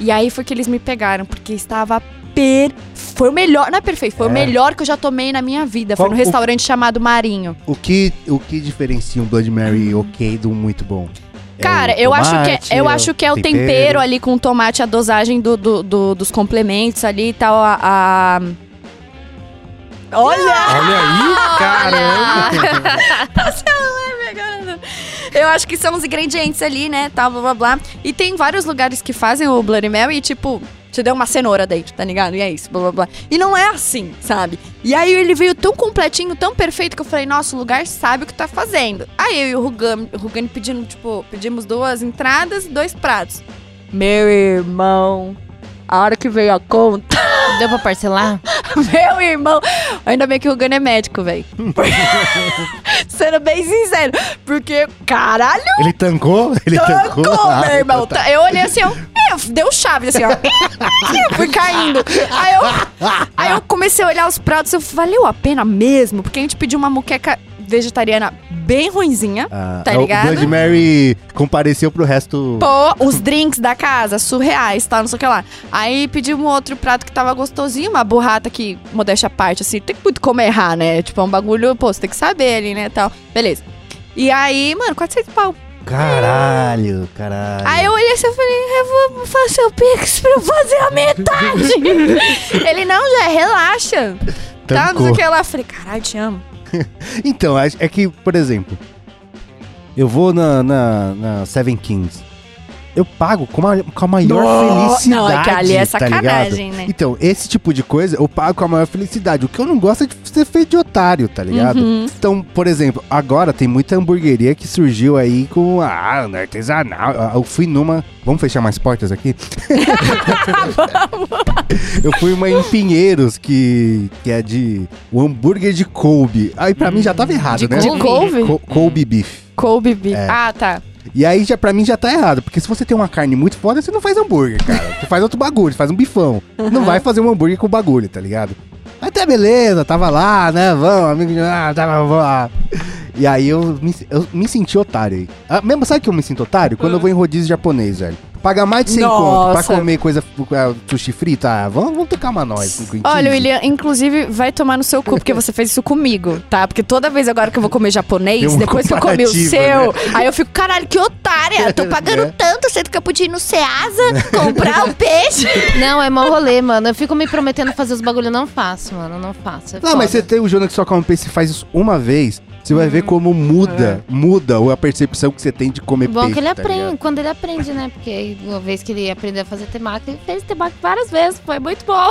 E aí foi que eles me pegaram, porque estava per... Foi o melhor, não é perfeito, foi o É. melhor que eu já tomei na minha vida. Foi Qual no o- restaurante chamado Marinho. O que, o que diferencia um Blood Mary ok do muito bom? É Cara, o eu acho tomate, que é, eu acho que é o tempero. ali com o tomate, a dosagem do, do- do- dos complementos ali e tal. A, a- Olha! Olha aí, [laughs] caramba. [laughs] Eu acho que são os ingredientes ali, né? Tal, blá blá blá. E tem vários lugares que fazem o Bloody Mary e, tipo, te deu uma cenoura dentro, tá ligado? E é isso, blá blá blá. E não é assim, sabe? E aí ele veio tão completinho, tão perfeito, que eu falei, nossa, o lugar sabe o que tá fazendo. Aí eu e o Rugani, pedindo, tipo, pedimos duas entradas e dois pratos. Meu irmão, a hora que veio a conta. [laughs] Deu pra parcelar? [laughs] Meu irmão, ainda bem que o Rugani é médico, velho. [laughs] Sendo bem sincero, porque, caralho, Ele tancou? Ele tancou? Tancou, Ah, meu irmão. tá. Tá, Eu olhei assim, ó. é, Deu chave, assim, ó. Eu fui caindo. Aí eu, aí eu comecei a olhar os pratos. Eu valeu a pena mesmo? Porque a gente pediu uma muqueca vegetariana bem ruinzinha. Ah, Tá o ligado? Blood Mary compareceu pro resto. Pô, os drinks da casa, surreais, tá? Não sei o que lá. Aí pedimos um outro prato que tava gostosinho, uma burrata que, modéstia à parte, assim, tem muito como errar, né? Tipo, é um bagulho, pô, você tem que saber ali, né, tal. Beleza. E aí, mano, 400 pau. Caralho, caralho. Aí eu olhei assim e falei, eu vou fazer o Pix pra eu fazer a metade. [laughs] Ele, não, já relaxa. Tá, não sei o que lá. Eu falei, caralho, te amo. Então, é é que, por exemplo, eu vou na, na, na Seven Kings. Eu pago com a, com a maior No- felicidade. Não, é que ali é tá ligado? sacanagem, né? Então, esse tipo de coisa eu pago com a maior felicidade. O que eu não gosto é de ser feito de otário, tá ligado? Uhum. Então, por exemplo, agora tem muita hamburgueria que surgiu aí com ah, no artesanal. Ah, Eu fui numa. Vamos fechar mais portas aqui? [laughs] eu fui uma em Pinheiros que, que é de. O hambúrguer de Kobe. Aí pra mim já tava errado, De né? De couve? Co- Kobe beef. Kobe beef. É. Ah, tá. E aí já pra mim já tá errado, porque se você tem uma carne muito foda, você não faz hambúrguer, cara. Você faz outro bagulho, faz um bifão. Não vai fazer um hambúrguer com bagulho, tá ligado? Até beleza, tava lá, né? Vamos, amigo. Ah, tava lá. E aí eu me, eu me senti otário aí. Ah, mesmo, sabe que eu me sinto otário? Quando eu vou em rodízio japonês, velho. Pagar mais de 100 conto pra Nossa. comer coisa uh, sushi frita, ah, vamos, vamos tocar uma nós. Olha. William, inclusive, vai tomar no seu cu, porque você fez isso comigo, tá? Porque toda vez agora que eu vou comer japonês, depois que eu comi o seu, aí eu fico, caralho, que otária! Tô [laughs] pagando É. tanto, sendo que eu podia ir no Ceasa, comprar o peixe. [laughs] Não, é mó rolê, mano. Eu fico me prometendo fazer os bagulho, eu não faço, mano. Não faço. É Não, mas você tem o Jonas que só come peixe, você faz isso uma vez, você vai ver como muda, muda a percepção que você tem de comer Bom peixe. que ele tá aprende, ligado? quando ele aprende, né? Porque uma vez que ele aprendeu a fazer temaki, ele fez temaki várias vezes. Foi muito bom.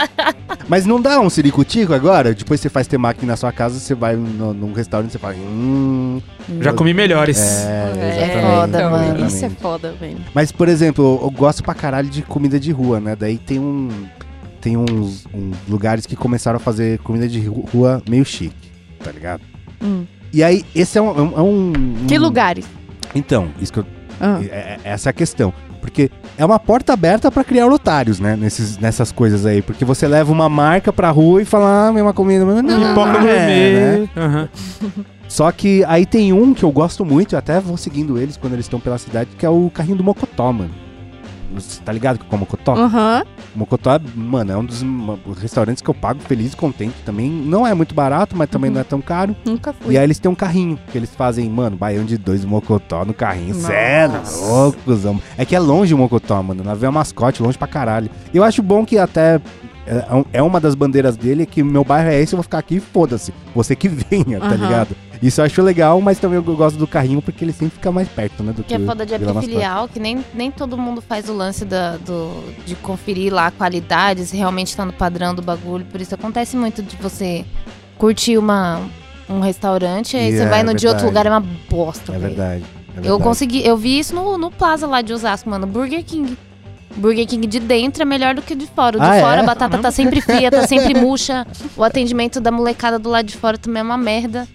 [laughs] Mas não dá um ciricutico agora? Depois você faz temaki na sua casa, você vai no, num restaurante e você fala. Hum. Já comi melhores. É, É foda, mano. exatamente. Isso é foda, velho. Mas, por exemplo, eu, gosto pra caralho de comida de rua, né? Daí tem um. Tem uns, uns lugares que começaram a fazer comida de ru- rua meio chique, tá ligado? Hum. E aí, esse é um. é um- é um- Que um- lugares? Então, isso que eu Ah. É- é- essa é a questão. Porque é uma porta aberta pra criar otários, né? Nesses, nessas coisas aí. Porque você leva uma marca pra rua e fala, ah, mesma comida. Não, Pipoca é, né? gourmet. [laughs] Só que aí tem um que eu gosto muito, eu até vou seguindo eles quando eles estão pela cidade, que é o carrinho do Mocotó, mano. Você tá ligado com o Mocotó? Aham. O Mocotó, é, mano, é um dos restaurantes que eu pago feliz e contente também. Não é muito barato, mas também não é tão caro. Nunca fui. E aí eles têm um carrinho, que eles fazem, mano, baião de dois mocotó no carrinho. É Nossa. louco, cuzão. É que é longe o mocotó, mano. Vem a mascote, longe pra caralho. Eu acho bom que até é, é uma das bandeiras dele, que meu bairro é esse, eu vou ficar aqui e foda-se. Você que [laughs] venha, tá Aham. ligado? Isso eu acho legal, mas também eu gosto do carrinho porque ele sempre fica mais perto, né? Do Que é foda de abrir filial, que nem, nem todo mundo faz o lance da, do, de conferir lá a qualidade, se realmente tá no padrão do bagulho. Por isso acontece muito de você curtir uma, um restaurante, aí você é vai no de outro lugar, é uma bosta. É verdade. é Eu verdade. consegui, eu vi isso no, no Plaza lá de Osasco, mano. Burger King. Burger King de dentro é melhor do que o de fora. O de Ah, é? fora a batata tá sempre fria, tá sempre [laughs] murcha. O atendimento da molecada do lado de fora também é uma merda.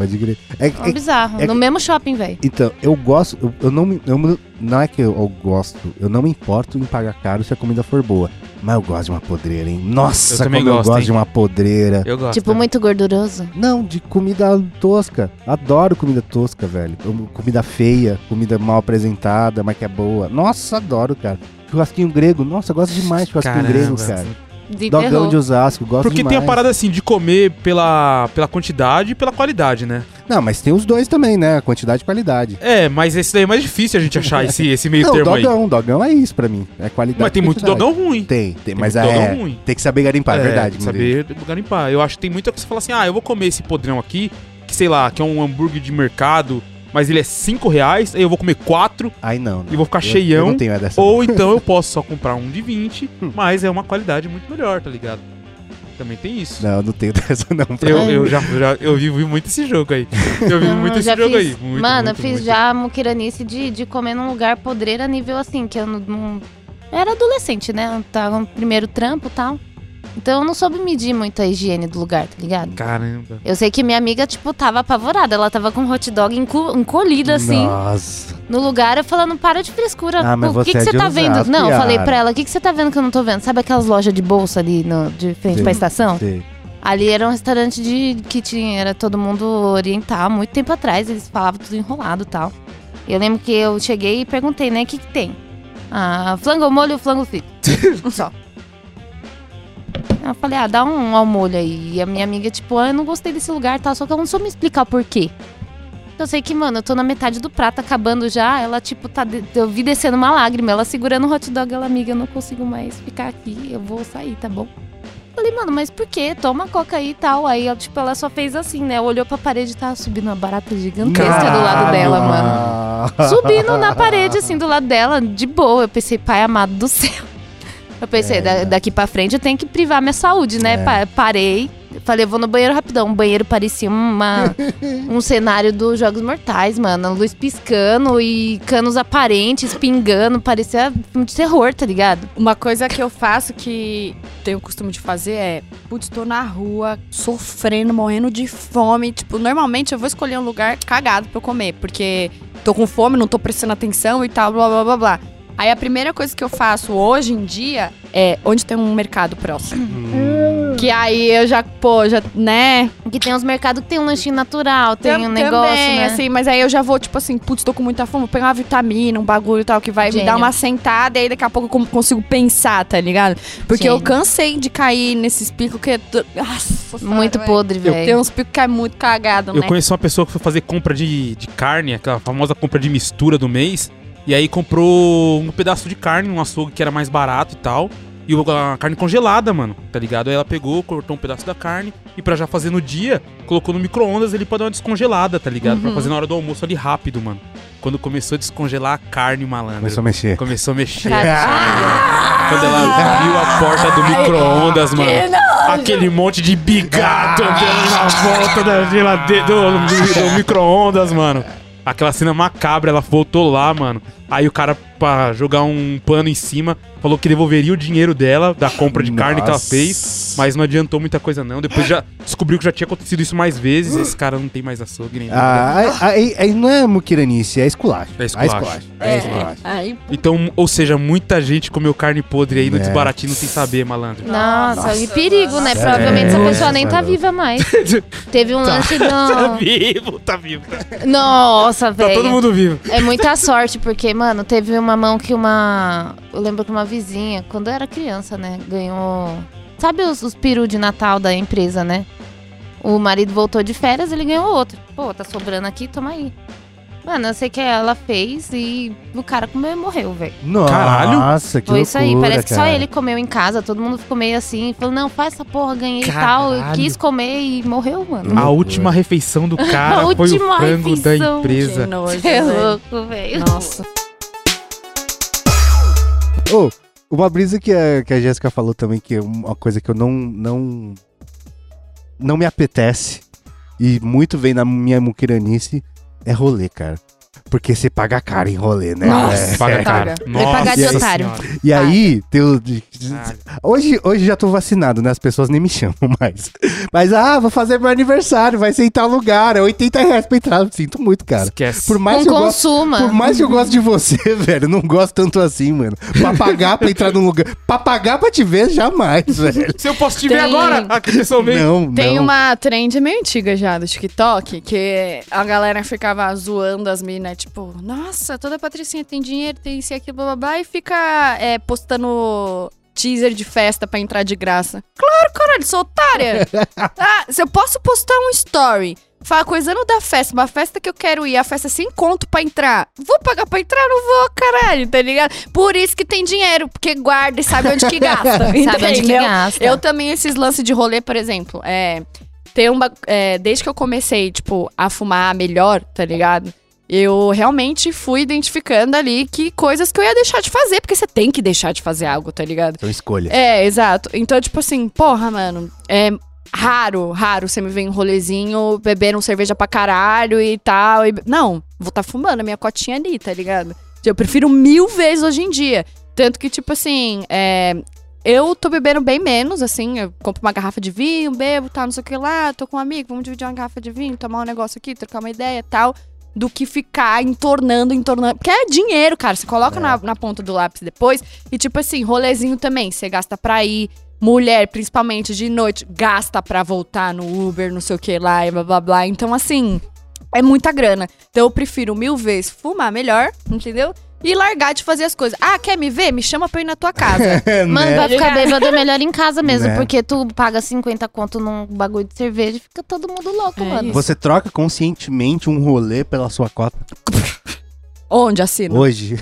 Pode crer. É, É é- bizarro. é- no mesmo shopping, velho. então, eu gosto, eu, eu não me, eu não é que eu, eu gosto, eu não me importo em pagar caro se a comida for boa, mas eu gosto de uma podreira, hein? Nossa, Eu como eu gosto, gosto hein? de uma podreira. Eu gosto. Tipo, muito gorduroso. Não, de comida tosca. Adoro comida tosca, velho. Comida feia, comida mal apresentada, mas que é boa. Nossa, adoro, cara. Churrasquinho grego, nossa, eu gosto demais de churrasquinho Caramba. grego, cara. De Dogão terror. de Osasco, gosto Porque demais. tem a parada assim de comer pela, pela quantidade e pela qualidade, né? Não, mas tem os dois também, né? Quantidade e qualidade. É, mas esse daí é mais difícil a gente achar [laughs] esse, esse meio Não, termo aí. dogão, dogão é isso pra mim. É qualidade. Mas tem muito dogão ruim. Tem, tem, mas muito é, dogão ruim. tem que saber garimpar, é, verdade. tem que saber garimpar. Eu acho que tem muita que você fala assim, ah, eu vou comer esse podrão aqui, que sei lá, que é um hambúrguer de mercado, mas ele é 5 reais, aí eu vou comer 4, Aí não. E vou ficar Eu- cheião, Eu não tenho dessa. ou então eu posso só comprar um de 20, [laughs] mas é uma qualidade muito melhor, tá ligado? Também tem isso. Não, eu não tenho [laughs] dessa não. pra Eu, eu já, já eu vi, vi muito esse jogo aí. Eu vi Não, muito esse jogo fiz- aí. Muito, Mano, muito, eu fiz muito. já muquiranice de, de comer num lugar podreira nível assim, que eu não. não- eu era adolescente, né? Eu tava no primeiro trampo e tal. Então eu não soube medir muito a higiene do lugar, tá ligado? Caramba. Eu sei que minha amiga, tipo, tava apavorada. Ela tava com um hot dog enco- encolhido assim Nossa. no lugar. Eu falando, para de frescura. Ah, mas o que, você que é você tá vendo? Osasco, Não, eu falei pra ela, o que, que você tá vendo que eu não tô vendo? Sabe aquelas lojas de bolsa ali no, de frente Sei. pra estação? Sei. Ali era um restaurante de que tinha, era todo mundo oriental, muito tempo atrás, eles falavam tudo enrolado e tal. Eu lembro que eu cheguei e perguntei, né, o que que tem? Ah, flango molho, flango frito. [laughs] Só. Eu falei, ah, dá um ao molho aí. E a minha amiga, tipo, ah, eu não gostei desse lugar tal, só que ela não soube me explicar o porquê. Eu sei que, mano, eu tô na metade do prato, acabando já. Ela, tipo, tá. de- Eu vi descendo uma lágrima. Ela segurando o hot dog, ela, amiga, eu não consigo mais ficar aqui. Eu vou sair, tá bom? Falei, mano, mas por quê? Toma coca aí e tal. Aí, ela, tipo, ela só fez assim, né? Olhou pra parede e tava subindo uma barata gigantesca do lado dela, mano. Subindo na parede, assim, do lado dela, de boa. Eu pensei, pai amado do céu. Eu pensei, É. da- daqui pra frente eu tenho que privar minha saúde, né? É. Pa- Parei. Falei, eu vou no banheiro rapidão. O banheiro parecia uma, [laughs] um cenário dos Jogos Mortais, mano. Luz piscando e canos aparentes, pingando. Parecia filme de terror, tá ligado? Uma coisa que eu faço que tenho o costume de fazer é, putz, tô na rua, sofrendo, morrendo de fome. Tipo, normalmente eu vou escolher um lugar cagado pra eu comer, porque tô com fome, não tô prestando atenção e tal, blá blá blá blá. Aí a primeira coisa que eu faço hoje em dia é onde tem um mercado próximo. Que aí eu já, pô, já, né? Que tem uns mercados que tem um lanchinho natural, tem Tam- um negócio, também, né? assim, mas aí eu já vou, tipo assim, putz, tô com muita fome, vou pegar uma vitamina, um bagulho e tal, que vai me Gênio. dar uma sentada e aí daqui a pouco eu consigo pensar, tá ligado? Porque eu Gênio. cansei de cair nesses picos que. é Nossa, Muito velho. podre, Tem velho. uns picos que é muito cagado, Eu né? conheci uma pessoa que foi fazer compra de, de carne, aquela famosa compra de mistura do mês. E aí comprou um pedaço de carne, um açougue que era mais barato e tal. E a carne congelada, mano, tá ligado? Aí ela pegou, cortou um pedaço da carne e pra já fazer no dia, colocou no micro-ondas ele pra dar uma descongelada, tá ligado? Uhum. Pra fazer na hora do almoço ali rápido, mano. Quando começou a descongelar a carne, malandro. Começou a mexer. Começou a mexer. Quando ela abriu a porta do micro-ondas, mano. Aquele monte de bigato andando na volta da geladeira, do, do- do micro-ondas, mano. Aquela cena macabra, ela voltou lá, mano. Aí o cara, pra jogar um pano em cima, falou que devolveria o dinheiro dela, da compra de carne que ela Nossa. fez. Mas não adiantou muita coisa, não. Depois já descobriu que já tinha acontecido isso mais vezes. Esse cara não tem mais açougue nem nada. Ah, aí, aí- aí não é muquiranice, é esculacho. É esculacho. É esculacho. Aí, Então, ou seja, muita gente comeu carne podre aí no É. desbaratinho sem saber, malandro. Nossa, e perigo, né? Nossa. Provavelmente essa É. pessoa nem tá Nossa. viva mais. [laughs] Teve um lance Tá do. vivo, tá vivo. Tá, Nossa, tá todo velho. mundo vivo. É muita sorte, porque, mano, teve uma mão que uma. Eu lembro que uma vizinha, quando eu era criança, né, ganhou. Sabe os, os peru de Natal da empresa, né? O marido voltou de férias, ele ganhou outro. Pô, tá sobrando aqui, toma aí. Mano, eu sei que ela fez e o cara comeu e morreu, velho. Caralho. Nossa, que Foi isso aí. loucura, Parece que só cara. ele comeu em casa, todo mundo ficou meio assim, falou, não, faz essa porra, ganhei e tal. Eu quis comer e morreu, mano. A última refeição do [laughs] cara A foi o última frango da refeição. empresa. que nojo, é velho. louco, velho. Nossa. Ô, uma brisa que a, que a Jéssica falou também, que é uma coisa que eu não, não, não me apetece, e muito vem na minha muquiranice, é rolê, cara. Porque você paga caro em rolê, né? Nossa. É. Paga [laughs] cara. Paga. Vai pagar de Nossa otário. E aí, de- Ah. hoje, hoje já tô vacinado, né? As pessoas nem me chamam [laughs] mais. Mas, ah, vou fazer meu aniversário, vai ser em tal lugar, é 80 reais pra entrar. Sinto muito, cara. Esquece. Por mais, Com que eu gosto, consuma. por mais que eu gosto de você, [laughs] velho, não gosto tanto assim, mano. Pra pagar pra entrar num lugar. Pra pagar pra te ver, jamais, velho. Se eu posso te ver Tem- agora, ah, que pessoa meio... Não, Tem não. uma trend meio antiga já do TikTok, que a galera ficava zoando as minas, tipo, nossa, toda Patricinha tem dinheiro, tem isso e aquilo, blá blá blá, e fica é, postando teaser de festa pra entrar de graça. Claro, caralho, sou otária! [laughs] ah, se eu posso postar um story. Fala coisando da festa, uma festa que eu quero ir, a festa sem conto pra entrar. Vou pagar pra entrar? Não vou, caralho, tá ligado? Por isso que tem dinheiro, porque guarda e sabe onde que gasta. [laughs] [laughs] Sabe onde que gasta. Eu também, esses lances de rolê, por exemplo, é. Tem um ba- é, desde que eu comecei, tipo, a fumar melhor, tá ligado? Eu realmente fui identificando ali que coisas que eu ia deixar de fazer, porque você tem que deixar de fazer algo, tá ligado? São escolhas. É, exato. Então, tipo assim, porra, mano, é raro, raro você me ver em um rolezinho, bebendo cerveja pra caralho e tal. e- Não, vou tá fumando a minha cotinha ali, tá ligado? Eu prefiro mil vezes hoje em dia. Tanto que, tipo assim, é, eu tô bebendo bem menos, assim. Eu compro uma garrafa de vinho, bebo, tal, não sei o que lá. Tô com um amigo, vamos dividir uma garrafa de vinho, tomar um negócio aqui, trocar uma ideia e tal. Do que ficar entornando, entornando. Porque é dinheiro, cara. Você coloca na, na ponta do lápis depois. E, tipo assim, rolezinho também. Você gasta pra ir. Mulher, principalmente de noite, gasta pra voltar no Uber, não sei o que lá e blá blá blá. Então, assim, é muita grana. Então eu prefiro mil vezes fumar melhor, entendeu? E largar de fazer as coisas. Ah, quer me ver? Me chama pra ir na tua casa. Mano, [laughs] Né? vai ficar bêbado é melhor em casa mesmo, Né? porque tu paga 50 conto num bagulho de cerveja e fica todo mundo louco, É mano. isso. Você troca conscientemente um rolê pela sua cota Onde assino? hoje.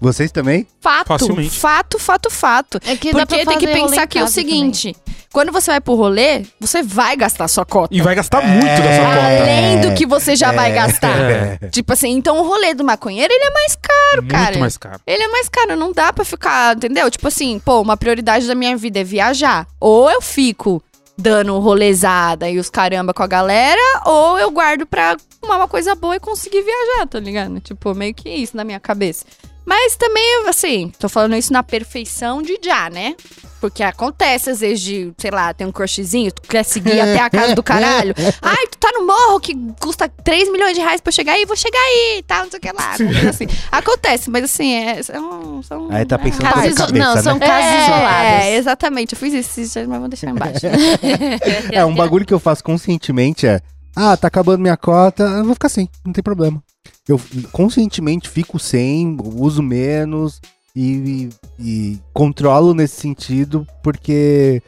Vocês também? Fato, Facilmente. fato, fato, fato. É que dá Porque pra tem que fazer pensar que é o seguinte: quando você vai pro rolê, você vai gastar sua cota. E vai gastar muito da sua cota. Além do que você já vai gastar. É. Tipo assim, então o rolê do maconheiro, ele é mais caro, Muito cara. mais caro. Ele é mais caro, não dá pra ficar, entendeu? Tipo assim, pô, uma prioridade da minha vida é viajar. Ou eu fico dando rolezada e os caramba com a galera, ou eu guardo pra uma coisa boa e conseguir viajar, tá ligado? Tipo, meio que isso na minha cabeça. Mas também, assim, tô falando isso na perfeição de já, né? Porque acontece às vezes de, sei lá, tem um crushzinho, tu quer seguir até a casa do caralho. [laughs] Ai, tu tá no morro que custa 3 milhões de reais pra eu chegar aí, vou chegar aí e tal, não sei o que lá. assim. Acontece, mas assim, é, são, são. Aí tá pensando é, iso- cabeça, Não, são né? casos é, isolados. É, exatamente. Eu fiz isso, mas vou deixar embaixo. [laughs] É, um bagulho que eu faço conscientemente é. Ah, tá acabando minha cota, eu vou ficar sem, não tem problema. Eu conscientemente fico sem, uso menos e, e- e controlo nesse sentido, porque,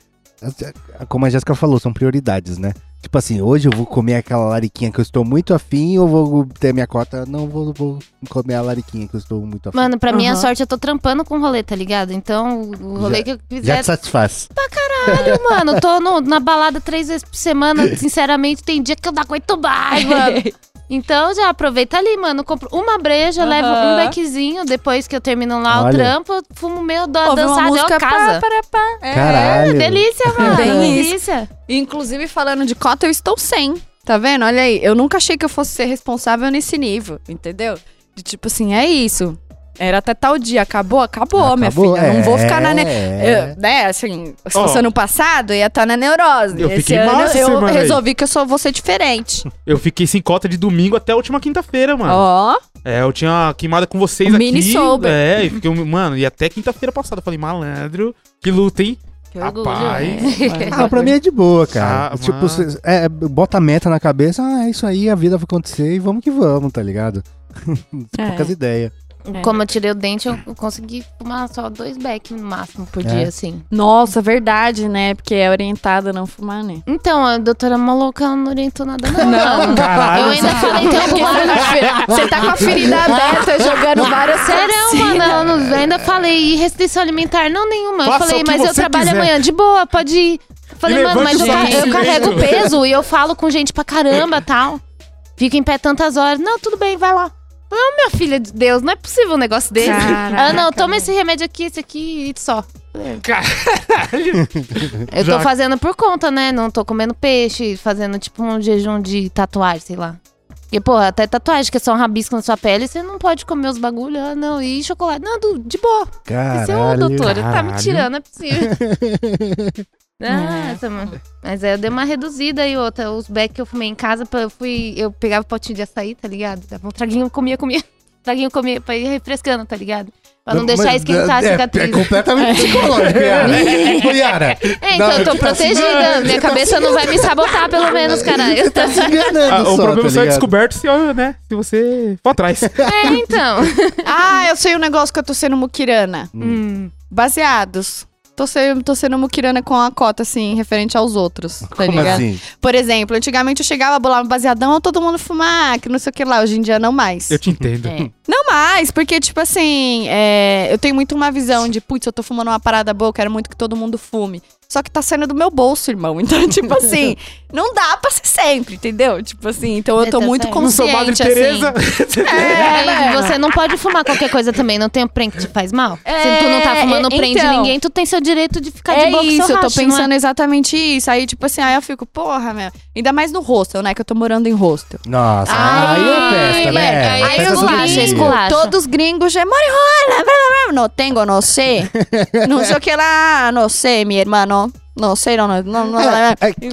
como a Jéssica falou, são prioridades, né? Tipo assim, hoje eu vou comer aquela lariquinha que eu estou muito afim ou vou ter minha cota? Não, vou, vou comer a lariquinha que eu estou muito afim. Mano, pra minha Aham. sorte, eu tô trampando com rolê, tá ligado? Então, o rolê Já- que eu Já fizer. te satisfaz. Caralho, [laughs] mano, tô no- na balada três vezes por semana. [laughs] Sinceramente, tem dia que eu não aguento mais, mano. [laughs] Então, já aproveita ali, mano. Compro uma breja, Aham. levo um bequezinho. Depois que eu termino lá Olha. o trampo, fumo meu, dou a dançada e eu casa. pá, pá, pá. É. Caralho. Delícia, [laughs] mano. Delícia. Inclusive, falando de cota, eu estou sem. Tá vendo? Olha aí. Eu nunca achei que eu fosse ser responsável nesse nível, entendeu? De tipo assim, é isso. Era até tal dia. Acabou? Acabou, minha Acabou? filha. Não vou ficar na. Ne... É. Eu, né, assim, se fosse ano passado, eu ia estar na neurose. Eu Esse fiquei ano massa eu semana aí. resolvi que eu só vou ser diferente. Eu fiquei sem cota de domingo até a última quinta-feira, mano. Ó, É, eu tinha uma queimada com vocês Um aqui. mini sober. É, e fiquei, mano, e até quinta-feira passada. Eu falei, malandro, que luta, hein? Que orgulho. Rapaz. né? Ah, pra mim é de boa, cara. Ah, tipo, cê- é, bota a meta na cabeça, ah, é isso aí, a vida vai acontecer e vamos que vamos, tá ligado? [laughs] É. Poucas ideias. Como eu tirei o dente, eu consegui fumar só dois beck no máximo por É. dia, assim. Nossa, verdade, né? Porque é orientada a não fumar, né? Então, a doutora maluca não orientou nada, não. mano. Caralho, eu ainda falei, você tá com a feri- Você tá com a ferida aberta, jogando várias Sério, mano, não- ainda falei, e restrição alimentar? Não, nenhuma. Faça eu falei, que mas eu trabalho quiser. amanhã, de boa, pode ir. Falei, E mano, mas eu, ca- eu carrego peso e eu falo com gente pra caramba tal. Fico em pé tantas horas. Não, tudo bem, vai lá. Não, minha filha de Deus, não é possível um negócio desse. Caraca, ah, não, toma esse remédio aqui, esse aqui e só. [laughs] Caralho. Eu Já- tô fazendo por conta, né? Não tô comendo peixe, fazendo tipo um jejum de tatuagem, sei lá. Porque, pô, até tatuagem, que é só um rabisco na sua pele, você não pode comer os bagulhos. Ah, não, e chocolate. Não, do- de boa. Esse é o Caralho. doutora, tá me tirando, é possível. [laughs] Nossa, mano. Mas aí eu dei uma reduzida e outra. Os beck que eu fumei em casa, eu fui. Eu pegava o potinho de açaí, tá ligado? Dava um traguinho, comia, comia. [laughs] Traguinho, comia, pra ir refrescando, tá ligado? Pra não deixar esquentar a é, cicatriz. [laughs] É completamente psicológico, Yara. [laughs] Ô, Yara. É, então eu tô protegida. Minha cabeça não vai me sabotar, pelo menos, caralho. [laughs] Tá se enganando Ah, o só, problema tá só é descoberto se, né, se você for atrás. É, então. Ah, eu sei um negócio que eu tô sendo muquirana. Hum. Baseados. Tô sendo, tô sendo muquirana com a cota, assim, referente aos outros, tá Como ligado? assim? Por exemplo, antigamente eu chegava, bolava um baseadão, todo mundo fumar, que não sei o que lá. Hoje em dia, não mais. Eu te entendo. É. Não mais, porque, tipo assim, é, eu tenho muito uma visão de, putz, eu tô fumando uma parada boa, eu quero muito que todo mundo fume. Só que tá saindo do meu bolso, irmão. [laughs] Então, tipo assim, não dá pra ser sempre, entendeu? Tipo assim, então eu É, tô tá muito certo. Não sou Madre consciente, Teresa. assim. [laughs] É, É, você não pode fumar qualquer coisa também, não tem o prem que te faz mal. É, Se tu não tá fumando é, então. ninguém, tu tem seu direito de ficar É de boa com isso, seu eu tô é? pensando exatamente isso. Aí, tipo assim, aí eu fico, porra, meu. Ainda mais no hostel, né? Que eu tô morando em hostel. Nossa, Ai, aí é festa, é, né? aí É festa eu é esculacho. Todos gringos já moram em rola. Não tenho, não sei. [laughs] não sei o que lá, não sei, meu irmão. Não sei, não, não, não, não. É, é- é que,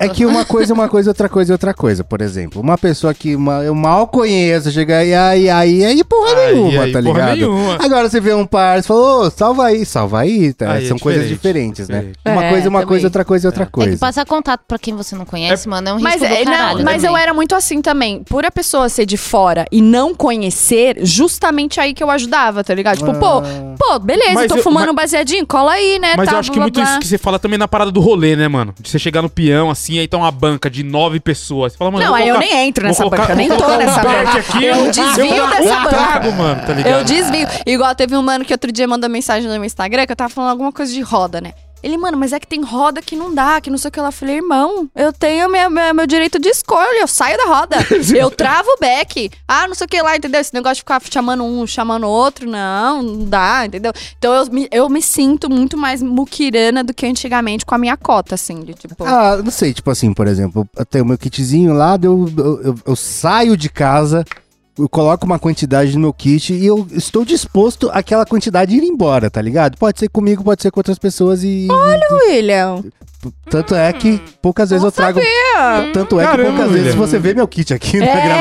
é que uma coisa é uma coisa, outra coisa é outra coisa. Por exemplo, uma pessoa que ma- eu mal conheço, chega aí, aí, aí, aí porra Aí, nenhuma, aí, tá porra ligado? nenhuma. Agora você vê um par, você fala, ô, salva aí, salva aí. tá? Aí é São coisas diferente, diferentes, né? diferente. Uma É, coisa é uma também. coisa, outra coisa é outra Tem que coisa. passar contato pra quem você não conhece, mano. É um risco Mas, do é, caralho não, mas eu era muito assim também. Por a pessoa ser de fora e não conhecer, justamente aí que eu ajudava, tá ligado? Tipo, pô, Ah. pô, beleza, Mas tô eu- fumando mas- um baseadinho, cola aí, né? Mas tá, eu acho que blá, muito blá, isso que você fala também na parada do rolê, né, mano? De você chegar no peão, assim, aí tá uma banca de nove pessoas. Você fala, mano, Não, aí eu nem entro nessa banca, eu nem tô nessa banca. aqui, Eu um- desvio dessa banca. trago, mano, tá ligado? Eu desvio. Igual teve um mano que outro dia mandou mensagem no meu Instagram que eu tava falando alguma coisa de roda, né? Ele, mano, mas é que tem roda que não dá, que não sei o que lá. Eu falei, irmão, eu tenho meu, meu, meu direito de escolha, eu saio da roda. [laughs] eu travo o back. Ah, não sei o que lá, entendeu? Esse negócio de ficar chamando um, chamando outro, não, não dá, entendeu? Então eu me, eu me sinto muito mais muquirana do que antigamente com a minha cota, assim, de tipo. Ah, não sei, tipo assim, por exemplo, eu tenho meu kitzinho lá, eu, eu, eu- eu saio de casa, eu coloco uma quantidade no meu kit e eu estou disposto àquela quantidade ir embora, tá ligado? Pode ser comigo, pode ser com outras pessoas e. William. Tanto é que poucas vezes eu trago. Tanto é que Caramba, poucas vezes William. você vê meu kit aqui na gravação.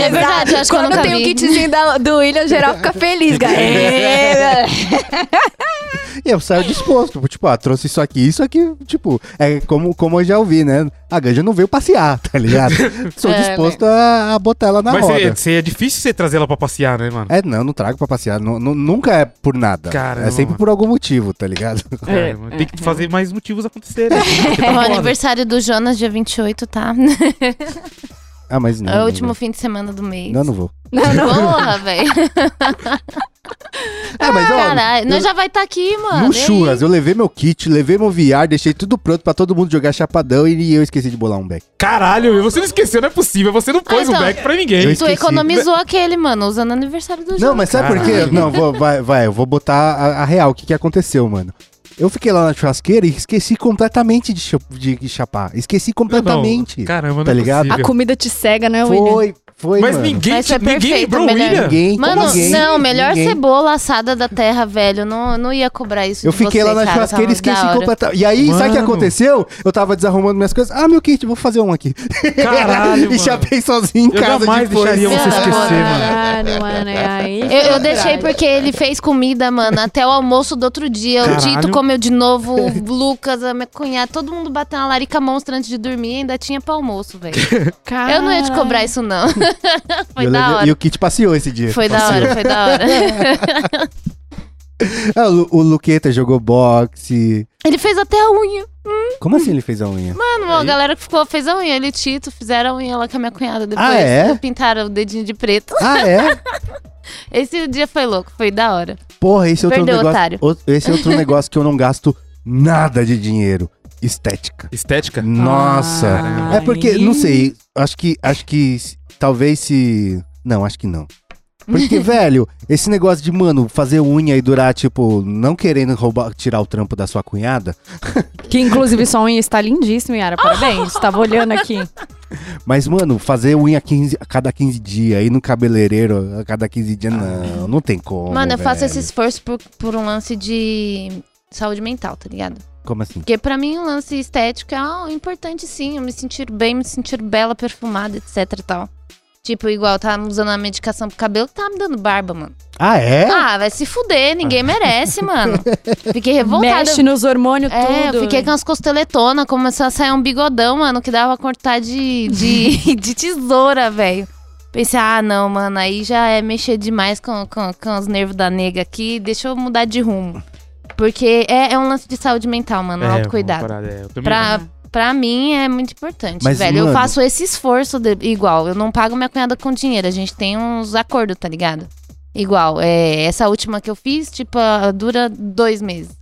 É verdade, acho que eu Quando nunca tem o vi. kitzinho da- do William, geral fica feliz. [laughs] É, [laughs] E eu saio disposto. Tipo, ah, trouxe isso aqui, isso aqui, tipo, é como, como eu já ouvi, né? A Ganja não veio passear, [laughs] tá ligado? Sou [laughs] É, disposto a, a botar ela na Mas roda. é, você- é difícil você trazer ela pra passear, né, mano? É, não, não trago pra passear. Nu- nunca é por nada. Caramba. É sempre por algum motivo, tá ligado? [laughs] É, Cara, mano, tem que fazer mais motivos acontecerem. porque tá É o foda. aniversário do Jonas, dia 28, tá? Ah, mas não. É o não último vou. fim de semana do mês. Não, não vou. [laughs] Porra, velho. É, mas ó, Caralho, nós já vai estar aqui, mano. no churras, eu levei meu kit, levei meu VR, deixei tudo pronto pra todo mundo jogar chapadão e eu esqueci de bolar um back. Caralho, você não esqueceu, não é possível. Você não pôs Ah, então. um back pra ninguém. Eu Tu economizou aquele, mano, usando o aniversário do Não, Jonas. mas sabe por quê? Não, vou, vai, vai, eu vou botar a, a real, o que, que aconteceu, mano. Eu fiquei lá na churrasqueira e esqueci completamente de, de chapar. Esqueci completamente. Não, caramba, não Tá é ligado? A comida te cega, né, William? Foi, foi, Mas mano. ninguém, Mas te- é ninguém perfeito, lembrou o melhor. William. Ninguém, Mano, ninguém, não, melhor ninguém. cebola assada da terra, velho. Não, não ia cobrar isso Eu de fiquei você, lá na cara, churrasqueira e tava da esqueci hora. completamente. E aí, sabe o que Mano. aconteceu? Eu tava desarrumando minhas coisas. Ah, meu kit, vou fazer um aqui. Caralho, [laughs] e chapei sozinho em Eu casa jamais depois. deixaria você esquecer, mano. Caralho, mano, é aí. Eu, [laughs] eu deixei porque ele fez comida, mano, até o almoço do outro dia. O Caralho. Tito comeu de novo, o Lucas, a minha cunhada, todo mundo bateu uma larica monstra antes de dormir e ainda tinha pra almoço, velho. [laughs] Eu não ia te cobrar isso, não. [laughs] Foi Eu da levei- hora. E o kit passeou esse dia. Foi da Passeou. hora, foi da hora. [laughs] Ah, o, o Luqueta jogou boxe. Ele fez até a unha. Como assim ele fez a unha? Mano, a galera que ficou fez a unha. Ele e Tito fizeram a unha lá com a minha cunhada depois. Ah, é? Pintaram o dedinho de preto. Ah, é? [laughs] Esse dia foi louco, foi da hora. Porra, esse é outro Perdeu, negócio. otário. Esse é outro negócio que eu não gasto nada de dinheiro. Estética. Estética? Nossa. Ai. É porque, não sei, acho que, acho que talvez se... Não, acho que não. Porque, [laughs] velho, esse negócio de, mano, fazer unha e durar, tipo, não querendo roubar, tirar o trampo da sua cunhada. [laughs] Que inclusive sua unha está lindíssima, Yara. Parabéns. Tava olhando aqui. [laughs] Mas, mano, fazer unha 15, a cada 15 dias, ir no cabeleireiro a cada 15 dias, não, não tem como. Mano, eu faço velho. esse esforço por, por um lance de saúde mental, tá ligado? Como assim? Porque pra mim o lance estético é ah, importante sim, eu me sentir bem, me sentir bela, perfumada, etc e tal. Tipo, igual tava usando a medicação pro cabelo tava me dando barba, mano. Ah, é? Ah, vai se fuder, ninguém merece, mano. [laughs] Fiquei revoltada. Mexe nos hormônios É, tudo. eu fiquei com as costeletonas, começou a sair um bigodão, mano, que dava pra cortar de, de, [laughs] de tesoura, velho. Pensei, ah, não, mano, aí já é mexer demais com, com, com os nervos da nega aqui, deixa eu mudar de rumo. Porque é, é um lance de saúde mental, mano, É, autocuidado. parada, é, eu Pra, pra mim é muito importante, Mas, velho. Eu mano- faço esse esforço de- igual. Eu não pago minha cunhada com dinheiro. A gente tem uns acordos, tá ligado? Igual. É, essa última que eu fiz, tipo, dura dois meses.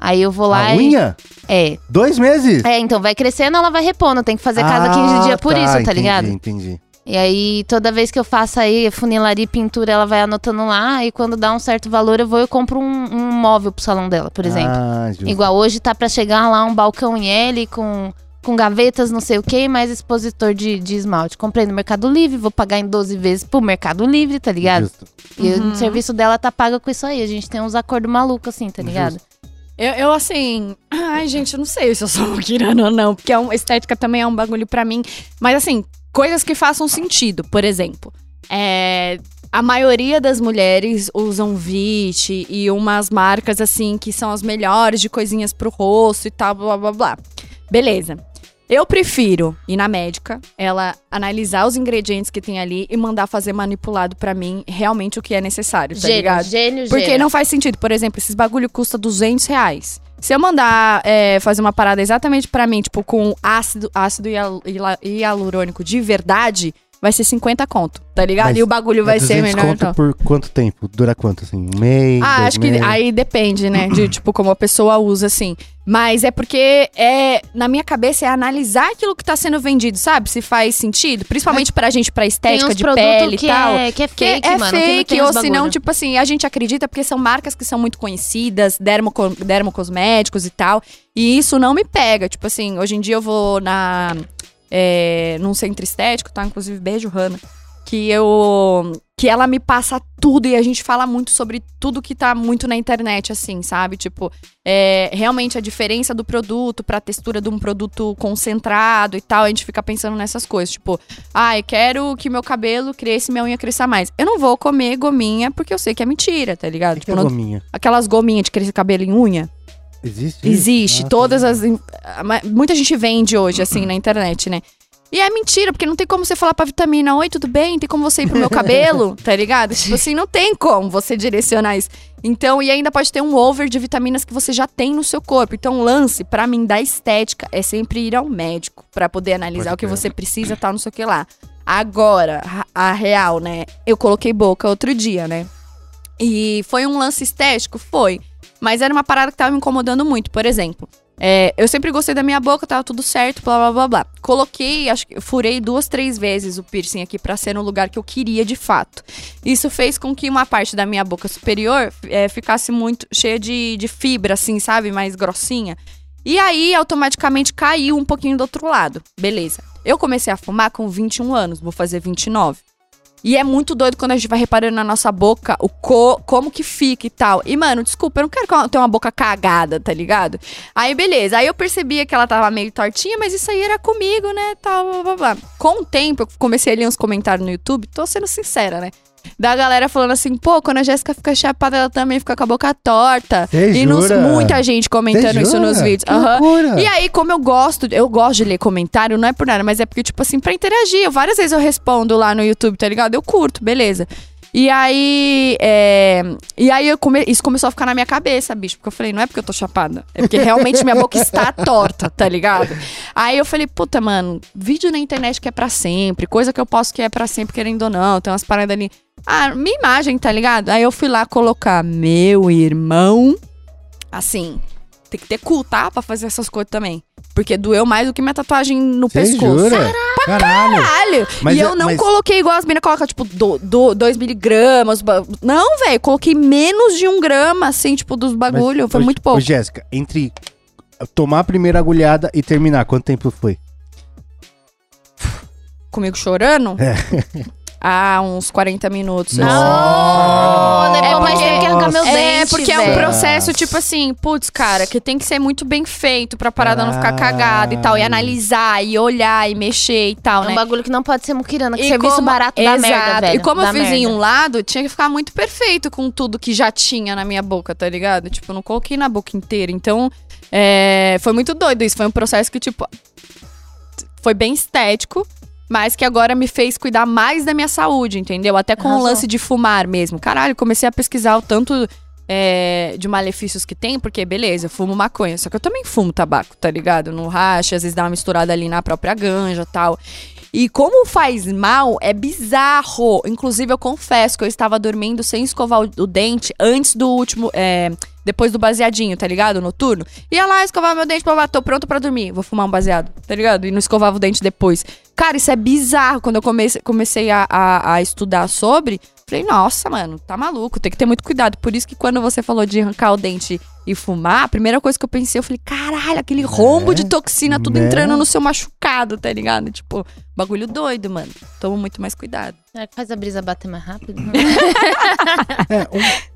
Aí eu vou lá A e. unha? É. Dois meses? É, então vai crescendo, ela vai repondo. Tem que fazer cada 15 Ah, dias por isso, tá entendi, ligado? Entendi. E aí, toda vez que eu faço aí funilaria e pintura, ela vai anotando lá. E quando dá um certo valor, eu vou e compro um, um móvel pro salão dela, por exemplo. Ah, justo. Igual hoje tá pra chegar lá um balcão em L com, com gavetas, não sei o que, mais expositor de, de esmalte. Comprei no Mercado Livre, vou pagar em 12 vezes pro Mercado Livre, tá ligado? Justo. E Uhum. o serviço dela tá pago com isso aí. A gente tem uns acordos malucos assim, tá ligado? Eu, eu, assim. [clears throat] Ai, gente, eu não sei se eu sou [laughs] muquirana ou não, porque é um- estética também é um bagulho pra mim. Mas, assim, coisas que façam sentido. Por exemplo, é. A maioria das mulheres usam VIT e umas marcas assim que são as melhores de coisinhas pro rosto e tal, blá blá blá. Beleza. Eu prefiro ir na médica, ela analisar os ingredientes que tem ali e mandar fazer manipulado pra mim realmente o que é necessário, tá gênio, ligado? gênio, Porque gênio. não faz sentido. Por exemplo, esses bagulho custa 200 reais. Se eu mandar é, fazer uma parada exatamente pra mim, tipo, com ácido, ácido hialurônico de verdade, vai ser 50 conto, tá ligado? Mas e o bagulho vai É ser 200 melhor. conto Então. por quanto tempo? Dura quanto, assim? Um mês? Ah, dois acho que meses? aí depende, né? De, [clears throat] tipo, como a pessoa usa, assim. Mas é porque, é, na minha cabeça, é analisar aquilo que tá sendo vendido, sabe? Se faz sentido. Principalmente pra gente, pra Tem estética uns de produtos pele que e tal. é, que é Que fake, é mano. que fake, tem ou se não, tipo assim, a gente acredita porque são marcas que são muito conhecidas, dermoco, dermocosméticos e tal. E isso não me pega. Tipo assim, hoje em dia eu vou na. É, num centro estético, tá? Inclusive, beijo, Hanna. Que eu. Que ela me passa tudo e a gente fala muito sobre tudo que tá muito na internet, assim, sabe? Tipo, é, realmente a diferença do produto pra textura de um produto concentrado e tal. A gente fica pensando nessas coisas. Tipo, ai, quero que meu cabelo cresça e minha unha cresça mais. Eu não vou comer gominha porque eu sei que é mentira, tá ligado? Que Tipo, é não- gominha? aquelas gominhas de crescer cabelo em unha. Existe? Existe. Ah, todas tá. as. a ma- Muita gente vende hoje, assim, na internet, né? E é mentira, porque não tem como você falar pra vitamina, oi, tudo bem? Tem como você ir pro meu cabelo, [laughs] tá ligado? Tipo assim, não tem como você direcionar isso. Então, e ainda pode ter um over de vitaminas que você já tem no seu corpo. Então, o lance, pra mim, da estética, é sempre ir ao médico pra poder analisar Pode o que crer. você precisa, tal, não sei o que lá. Agora, a real, né? Eu coloquei boca outro dia, né? E foi um lance estético? Foi. Mas era uma parada que tava me incomodando muito. Por exemplo, é, eu sempre gostei da minha boca, tava tudo certo, blá blá blá blá. Coloquei, acho que furei duas, três vezes o piercing aqui pra ser no lugar que eu queria de fato. Isso fez com que uma parte da minha boca superior é, ficasse muito cheia de, de fibra, assim, sabe? Mais grossinha. E aí, automaticamente caiu um pouquinho do outro lado. Beleza. Eu comecei a fumar com 21 anos, vou fazer 29. E é muito doido quando a gente vai reparando na nossa boca o co como que fica e tal. E, mano, desculpa, eu não quero tenha uma boca cagada, tá ligado? Aí, beleza. Aí eu percebia que ela tava meio tortinha, mas isso aí era comigo, né? Tal, blá, blá, blá. Com o tempo, eu comecei a ler uns comentários no YouTube, tô sendo sincera, né? Da galera falando assim, pô, quando a Jéssica fica chapada, ela também fica com a boca torta. Cê e nos- muita gente comentando isso nos vídeos. Loucura. E aí, como eu gosto, eu gosto de ler comentário, não é por nada, mas é porque, tipo assim, pra interagir. Eu- várias vezes eu respondo lá no YouTube, tá ligado? Eu curto, beleza. E aí, é... E aí, come- isso começou a ficar na minha cabeça, bicho. Porque eu falei, não é porque eu tô chapada. É porque realmente minha boca está [laughs] torta, tá ligado? Aí eu falei, puta, mano, vídeo na internet que é pra sempre. Coisa que eu posso que é pra sempre, querendo ou não. Tem umas paradas ali. Ah, minha imagem, tá ligado? Aí eu fui lá colocar meu irmão. Assim, tem que ter cu, tá? Pra fazer essas coisas também. Porque doeu mais do que minha tatuagem no Cê pescoço. jura? Caralho. Caralho! Mas e é- eu não mas- coloquei igual as meninas colocam, tipo, 2 miligramas. ba- Não, velho, coloquei menos de um grama, assim, tipo, dos bagulho. Mas, Foi ô, muito pouco. Ô, Jéssica, entre tomar a primeira agulhada e terminar, quanto tempo foi? comigo chorando [laughs] há uns 40 minutos. assim. Não, levou É porque- tempo que arrancar meu É, dente, porque é um velho. processo, tipo assim, putz, cara, que tem que ser muito bem feito pra parada não ficar cagada e tal. E analisar, e olhar, e mexer e tal, É né? um bagulho que não pode ser muquirana, que E serviço como- barato da merda, velho. E como eu fiz em merda. um lado, tinha que ficar muito perfeito com tudo que já tinha na minha boca, tá ligado? Tipo, eu não coloquei na boca inteira. Então, é, foi muito doido isso. Foi um processo que, tipo, foi bem estético, mas que agora me fez cuidar mais da minha saúde, entendeu? Até com o Arrasou. lance de fumar mesmo. Caralho, comecei a pesquisar o tanto é, de malefícios que tem, porque beleza, eu fumo maconha, só que eu também fumo tabaco, tá ligado? No racha, às vezes dá uma misturada ali na própria ganja e tal. E como faz mal, é bizarro. Inclusive, eu confesso que eu estava dormindo sem escovar o, o dente antes do último. é, depois do baseadinho, tá ligado? Noturno. Ia lá escovar meu dente, pá, tô pronto pra dormir. Vou fumar um baseado, tá ligado? E não escovava o dente depois. Cara, isso é bizarro. Quando eu comecei, comecei a, a- a estudar sobre, falei, nossa, mano, tá maluco, tem que ter muito cuidado. Por isso que quando você falou de arrancar o dente e fumar, a primeira coisa que eu pensei, eu falei, caralho, aquele rombo de toxina tudo Né? entrando no seu machucado, tá ligado? Tipo, bagulho doido, mano. Tomo muito mais cuidado. Será que faz a brisa bater mais rápido? [laughs] É,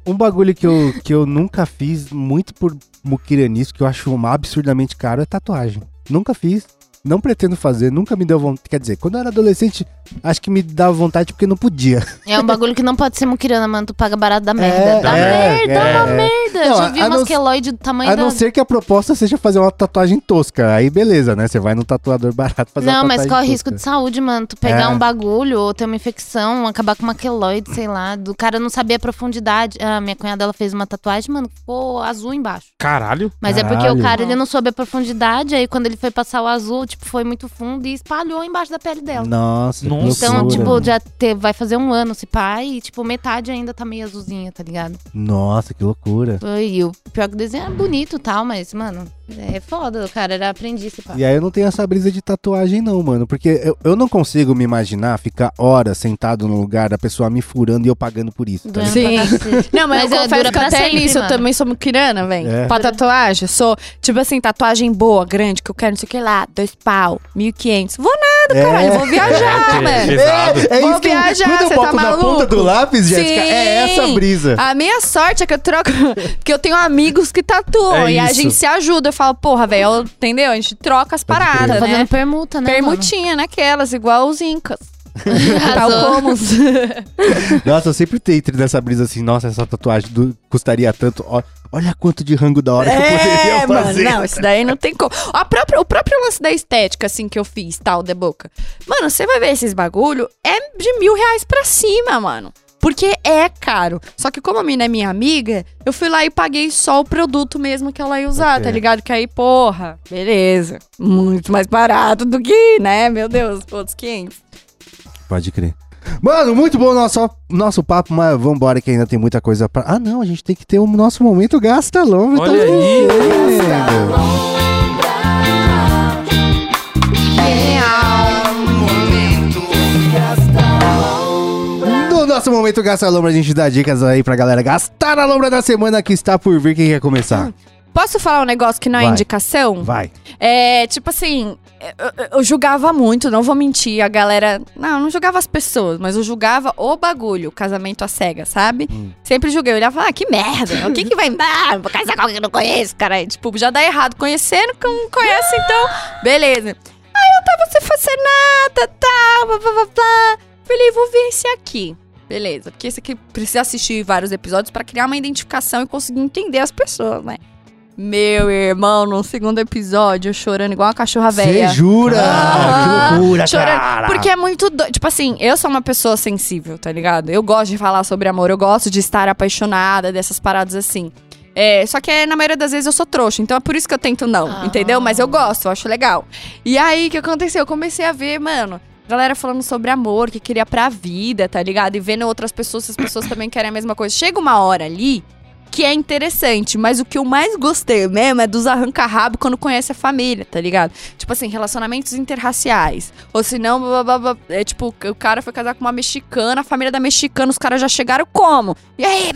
um, um bagulho que eu, que eu nunca fiz, muito por muquiranismo, que eu acho um absurdamente caro, é tatuagem. Nunca fiz, não pretendo fazer, nunca me deu vontade. Quer dizer, quando eu era adolescente, acho que me dava vontade porque não podia. é um bagulho que não pode ser muquirana, mano. Tu paga barato da merda. É, da é, merda, é, uma é. merda. Não, Já vi a umas não- queloide do tamanho A da... não ser que a proposta seja fazer uma tatuagem tosca. Aí beleza, né? Você vai no tatuador barato fazer Não, uma mas tatuagem corre risco tosca. de saúde, mano. Tu pegar É. um bagulho ou ter uma infecção, acabar com uma queloide, sei lá. Do cara não saber a profundidade. Ah, minha cunhada ela fez uma tatuagem, mano, ficou azul embaixo. Caralho. Mas é porque Caralho. o cara ele não soube a profundidade, aí quando ele foi passar o azul, tipo, foi muito fundo e espalhou embaixo da pele dela. Nossa, que Nossa. Então, tipo, já te- vai fazer um ano se pá, e tipo, metade ainda tá meio azulzinha, tá ligado? Nossa, que loucura. E o pior que o desenho é bonito e tal, mas, mano, é foda, o cara era aprendiz, pá. E aí eu não tenho essa brisa de tatuagem, não, mano. Porque eu, eu não consigo me imaginar ficar horas sentado num lugar, a pessoa me furando e eu pagando por isso. Tá? Sim. Não, mas, Mas eu é, confesso que até sempre, nisso eu mano. também sou muquirana, velho. É. Pra tatuagem, sou, tipo assim, tatuagem boa, grande, que eu quero não sei o que lá, dois pau, 1.500. Vou nada, caralho, vou viajar, [laughs] É, velho. pesado. É, é Vou isso que viajar, quando eu você boto tá na ponta maluco? do lápis, Jéssica, é essa brisa. A minha sorte é que eu troco. [laughs] Porque eu tenho amigos que tatuam É e a isso. gente se ajuda. Eu falo, porra, velho, eu- entendeu? A gente troca as paradas, Fazendo né? permuta, né? Permutinha naquelas, igual os incas. mano? [laughs] Tal como os. Nossa, eu sempre tenho nessa brisa assim, nossa, essa tatuagem do- custaria tanto. Ó, olha quanto de rango da hora que eu poderia É, mano, fazer. não, isso daí não tem como. A própria, o próprio lance da estética, assim, que eu fiz, tal, de boca. Mano, você vai ver esses bagulho, é de mil reais pra cima, mano. Porque é caro. Só que como a mina é minha amiga, eu fui lá e paguei só o produto mesmo que ela ia usar, Ok. tá ligado? Que aí, porra, beleza. Muito mais barato do que, né? Meu Deus, outros 500. Pode crer. Mano, muito bom o nosso, nosso papo, mas vambora que ainda tem muita coisa pra. Ah, não, a gente tem que ter o nosso momento Gasta Longa. Olha aí. No nosso momento Gasta Lombra, a gente dá dicas aí pra galera gastar a lombra da semana que está por vir. Quem quer começar? Posso falar um negócio que não é Vai. indicação? Vai. É, tipo assim, eu, eu- julgava muito, não vou mentir, a galera. Não, eu não julgava as pessoas, mas eu julgava o bagulho, o casamento à cega, sabe? Hum. Sempre julguei, eu olhava e falava, ah, que merda, o que que vai dar? [laughs] Vou casar com alguém que eu não conheço, cara. Tipo, já dá errado conhecendo, que não conhece, então, beleza. Aí eu tava sem fazer nada, tal, blá, blá, blá, blá. Falei, vou ver esse aqui. Beleza, porque esse aqui precisa assistir vários episódios pra criar uma identificação e conseguir entender as pessoas, né? Meu irmão, no segundo episódio, eu chorando igual uma cachorra velha. Você jura? Ah, que loucura, Chorando. cara. Porque é muito doido. Tipo assim, eu sou uma pessoa sensível, tá ligado? Eu gosto de falar sobre amor, eu gosto de estar apaixonada, dessas paradas assim. É, só que é, na maioria das vezes eu sou trouxa, então é por isso que eu tento não, Ah. entendeu? Mas eu gosto, eu acho legal. E aí, o que aconteceu? Eu comecei a ver, mano, galera falando sobre amor, que queria pra vida, tá ligado? E vendo outras pessoas, se as pessoas também querem a mesma coisa. Chega uma hora ali que é interessante, mas o que eu mais gostei mesmo é dos arranca-rabo quando conhece a família, tá ligado? Tipo assim, relacionamentos interraciais. Ou se não, é tipo, o cara foi casar com uma mexicana, a família da mexicana, os caras já chegaram como? E aí?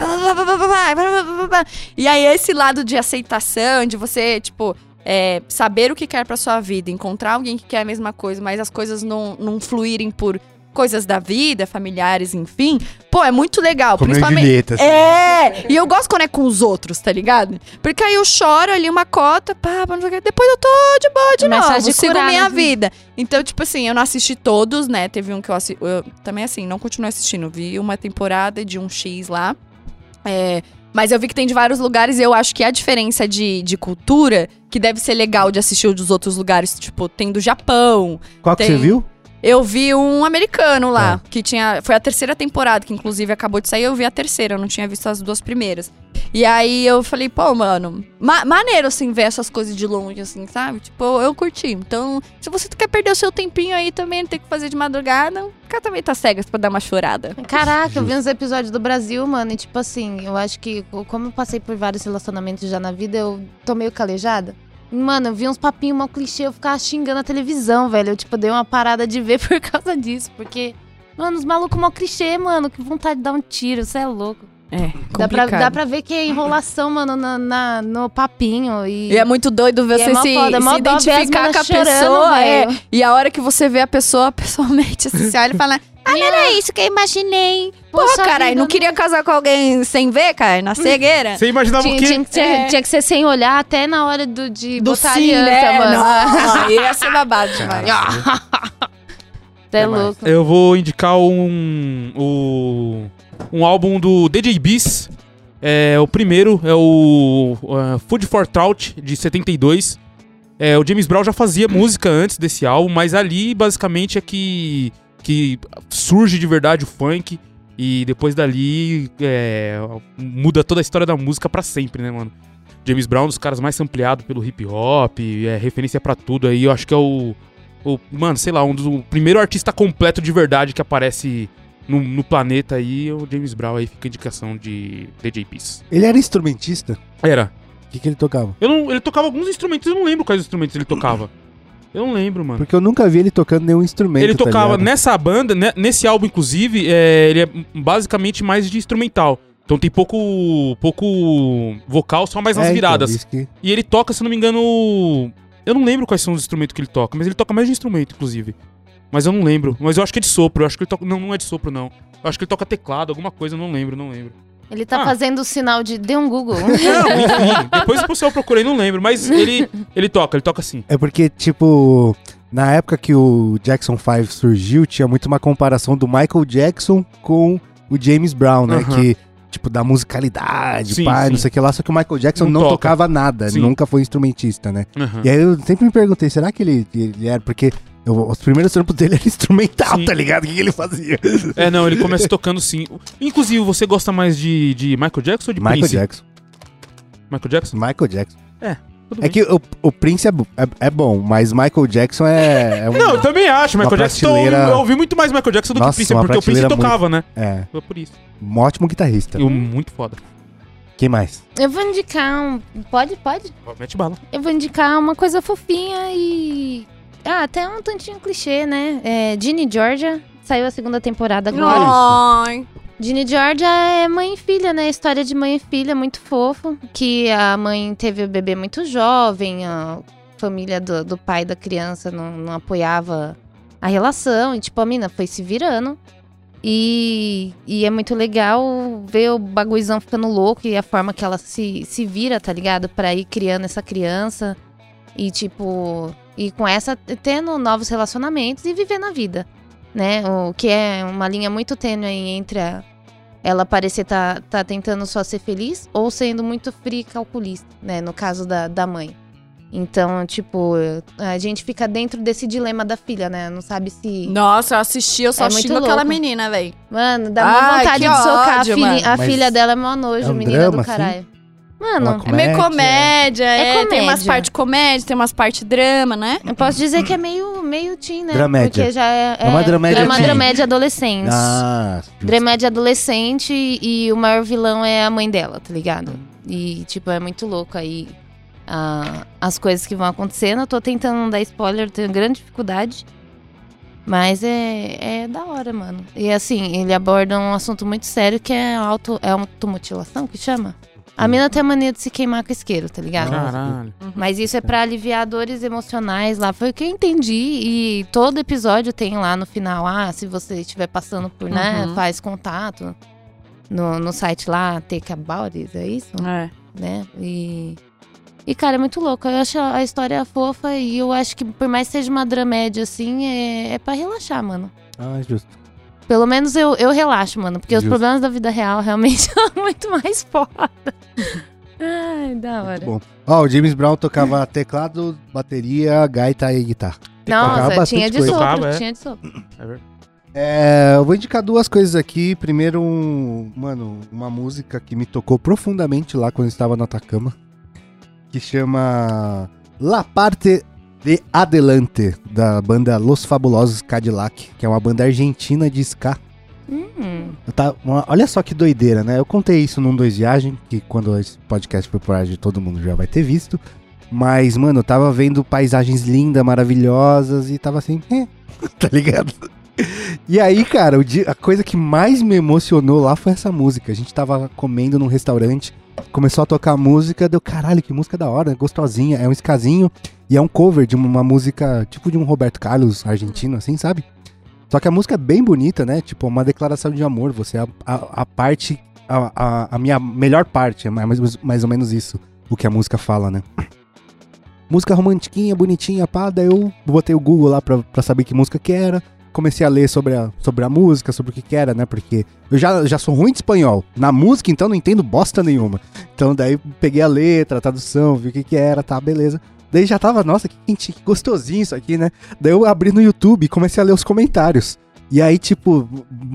E aí, esse lado de aceitação, de você, tipo, é, saber o que quer para sua vida, encontrar alguém que quer a mesma coisa, mas as coisas não, não fluírem por coisas da vida, familiares, enfim. Pô, é muito legal. E principalmente. Julieta, assim. É! E eu gosto quando é com os outros, tá ligado? Porque aí eu choro ali uma cota, pá, pá, não sei o quê, depois eu tô de boa de Começa a novo, de sigo curar, minha né? vida. Então, tipo assim, eu não assisti todos, né? Teve um que eu assisti. Também assim, não continuo assistindo. Vi uma temporada de um X lá. É, mas eu vi que tem de vários lugares e eu acho que a diferença de, de cultura, que deve ser legal de assistir o dos outros lugares, tipo, tem do Japão. Qual que Tem. você viu? Eu vi um americano lá, que tinha. Foi a terceira temporada, que inclusive acabou de sair, eu vi a terceira, eu não tinha visto as duas primeiras. E aí eu falei, pô, mano, ma- maneiro assim ver essas coisas de longe, assim, sabe? Tipo, eu, eu curti. Então, se você quer perder o seu tempinho aí também, não tem que fazer de madrugada, fica também tá cegas pra dar uma chorada. Caraca, eu vi uns episódios do Brasil, mano, e tipo assim, eu acho que, como eu passei por vários relacionamentos já na vida, eu tô meio calejada. Mano, eu vi uns papinhos mal clichê, eu ficava xingando a televisão, velho. Eu, tipo, dei uma parada de ver [laughs] por causa disso, porque, mano, os malucos mal clichê, mano, que vontade de dar um tiro, você é louco. É, Dá pra, complicado. dá pra ver que é enrolação, mano, na, na- no papinho. E, E é muito doido é você mó se, foda, é se ver identificar com a chorando, pessoa. é, e a hora que você vê a pessoa [laughs] pessoalmente, assim, você olha e fala: Ah, não era isso que eu imaginei. Porra, Poxa caralho, não queria casar com alguém sem ver, cara? Na cegueira? Você imaginava Tinha, o quê? tinha que ser, É. tinha que ser sem olhar até na hora do, de Do botar sim, aliança, né? mano. [laughs] Ia ser babado demais. É É mais. louco. Eu vou indicar um, o- um álbum do DJ Beast. É, o primeiro é o uh, Food for Trout, de 72. É, o James Brown já fazia música antes desse álbum, mas ali basicamente é que, que surge de verdade o funk. E depois dali é, muda toda a história da música pra sempre, né, mano? James Brown, um dos caras mais ampliado pelo hip hop, é referência pra tudo aí. Eu acho que é o, o mano, sei lá, um dos o primeiro artista completo de verdade que aparece no, no planeta aí, é o James Brown aí fica a indicação de DJ Peace. Ele era instrumentista? Era. O que, que ele tocava? Eu não, ele tocava alguns instrumentos, eu não lembro quais instrumentos ele tocava. Eu não lembro, mano. Porque eu nunca vi ele tocando nenhum instrumento. Ele tá tocava ligado? nessa banda, né, nesse álbum, inclusive, é, ele é basicamente mais de instrumental. Então tem pouco, pouco vocal, só mais nas É, então, viradas. isso que- E ele toca, se não me engano. Eu não lembro quais são os instrumentos que ele toca, mas ele toca mais de instrumento, inclusive. Mas eu não lembro. Mas eu acho que é de sopro. Eu acho que ele toca. Não, não é de sopro, não. Eu acho que ele toca teclado, alguma coisa, eu não lembro, não lembro. Ele tá Ah. fazendo o sinal de. Dê um Google. Não, enfim. Depois o pessoal procurei, não lembro. Mas ele, ele toca, ele toca sim. É porque, tipo, na época que o Jackson 5 surgiu, tinha muito uma comparação do Michael Jackson com o James Brown, né? Que, tipo, da musicalidade, Sim, pai, sim. não sei o que lá. Só que o Michael Jackson Não não, toca. tocava nada, Sim. nunca foi instrumentista, né? E aí eu sempre me perguntei, será que ele, ele era? Porque eu- os primeiros trampos dele eram [laughs] instrumental, Sim. tá ligado? O que, que ele fazia? É, não, ele começa tocando sim. Inclusive, você gosta mais de, de Michael Jackson ou de Michael Prince? Jackson. Michael Jackson? Michael Jackson. Tudo É bem. que o, o Prince é, é, é bom, mas Michael Jackson é, é um. Não, eu também acho. Michael Jackson. Então, prateleira- eu ouvi muito mais Michael Jackson do Nossa, que Prince, porque o Prince prateleira tocava, né? É, Foi por isso. um ótimo guitarrista. Eu, muito foda. Quem mais? Eu vou indicar um. Pode, pode? Mete bala. Eu vou indicar uma coisa fofinha e. Ah, até um tantinho clichê, né? É, Ginny Georgia. Saiu a segunda temporada agora. Ai. Ginny Georgia é mãe e filha, né? História de mãe e filha, muito fofo. Que a mãe teve o bebê muito jovem, a família do, do pai da criança não, não apoiava a relação. E, tipo, a mina foi se virando. E, e é muito legal ver o baguizão ficando louco e a forma que ela se, se vira, tá ligado? Pra ir criando essa criança. E, tipo, e com essa, tendo novos relacionamentos e vivendo a vida né? O que é uma linha muito tênue aí entre a, ela parecer tá, tá tentando só ser feliz ou sendo muito fria e calculista, né? No caso da, da mãe. Então, tipo, a gente fica dentro desse dilema da filha, né? Não sabe se. Nossa, eu assisti, eu só É xingo aquela menina, velho. Mano, dá uma Ai, vontade de socar ódio, a, filha, a filha dela, é mó nojo, é um menina drama, do assim? caralho. Uma Mano, É meio comédia, É é, tem umas comédia. partes comédia, tem umas partes drama, né? eu posso dizer que é meio, meio teen, né? Dramédia. Porque já é. É uma dramédia drama, teen. dramédia adolescente. Ah, Dramédia adolescente e o maior vilão é a mãe dela, tá ligado? E, tipo, é muito louco aí ah, as coisas que vão acontecendo. Eu tô tentando não dar spoiler, tenho grande dificuldade. Mas é, é da hora, mano. E assim, ele aborda um assunto muito sério que é auto, é automutilação que chama? A mina tem a mania de se queimar com isqueiro, tá ligado? Caralho. Mas isso é pra aliviar dores emocionais lá. Foi o que eu entendi. E todo episódio tem lá no final, ah, se você estiver passando por, né, Uhum. faz contato. No, no site lá, Take About It, é isso? É. Né? E. E, cara, é muito louco. Eu acho a história fofa e eu acho que, por mais que seja uma dramédia assim, é, é pra relaxar, mano. Ah, justo. Pelo menos eu, eu relaxo, mano. Porque os problemas da vida real realmente [laughs] são muito mais foda. [laughs] Ai, da hora. Muito bom. Ó, o James Brown tocava [laughs] teclado, bateria, gaita e guitarra. Nossa, tinha bastante de coisa. sopro, Tocava, é. tinha de sopro. É verdade. É, eu vou indicar duas coisas aqui. Primeiro, um, mano, uma música que me tocou profundamente lá quando eu estava no Atacama, que chama La Parte de Adelante, da banda Los Fabulosos Cadillac, que é uma banda argentina de ska. Hum, tava- uma- olha só que doideira, né? Eu contei isso num Dois Viagem, que quando esse podcast for por ar, todo mundo já vai ter visto. Mas, mano, eu tava vendo paisagens lindas, maravilhosas, e tava assim, "É", [laughs] tá ligado? E aí, cara, o dia- a coisa que mais me emocionou lá foi essa música. A gente tava comendo num restaurante, começou a tocar música, deu caralho, que música da hora, gostosinha. É um escasinho e é um cover de uma música tipo de um Roberto Carlos argentino, assim, sabe? Só que a música é bem bonita, né? Tipo, uma declaração de amor. Você é a, a, a parte, a, a, a minha melhor parte, é mais, mais ou menos isso, o que a música fala, né? [clears throat] Música romantiquinha, bonitinha, pá. Daí eu botei o Google lá pra, pra saber que música que era. Comecei a ler sobre a, sobre a música, sobre o que que era, né? Porque eu já, já sou ruim de espanhol. Na música, então, não entendo bosta nenhuma. Então, daí peguei a letra, a tradução, vi o que que era, tá, beleza. Daí já tava, nossa, que quentinho, que gostosinho isso aqui, né? Daí eu abri no YouTube e comecei a ler os comentários. E aí, tipo,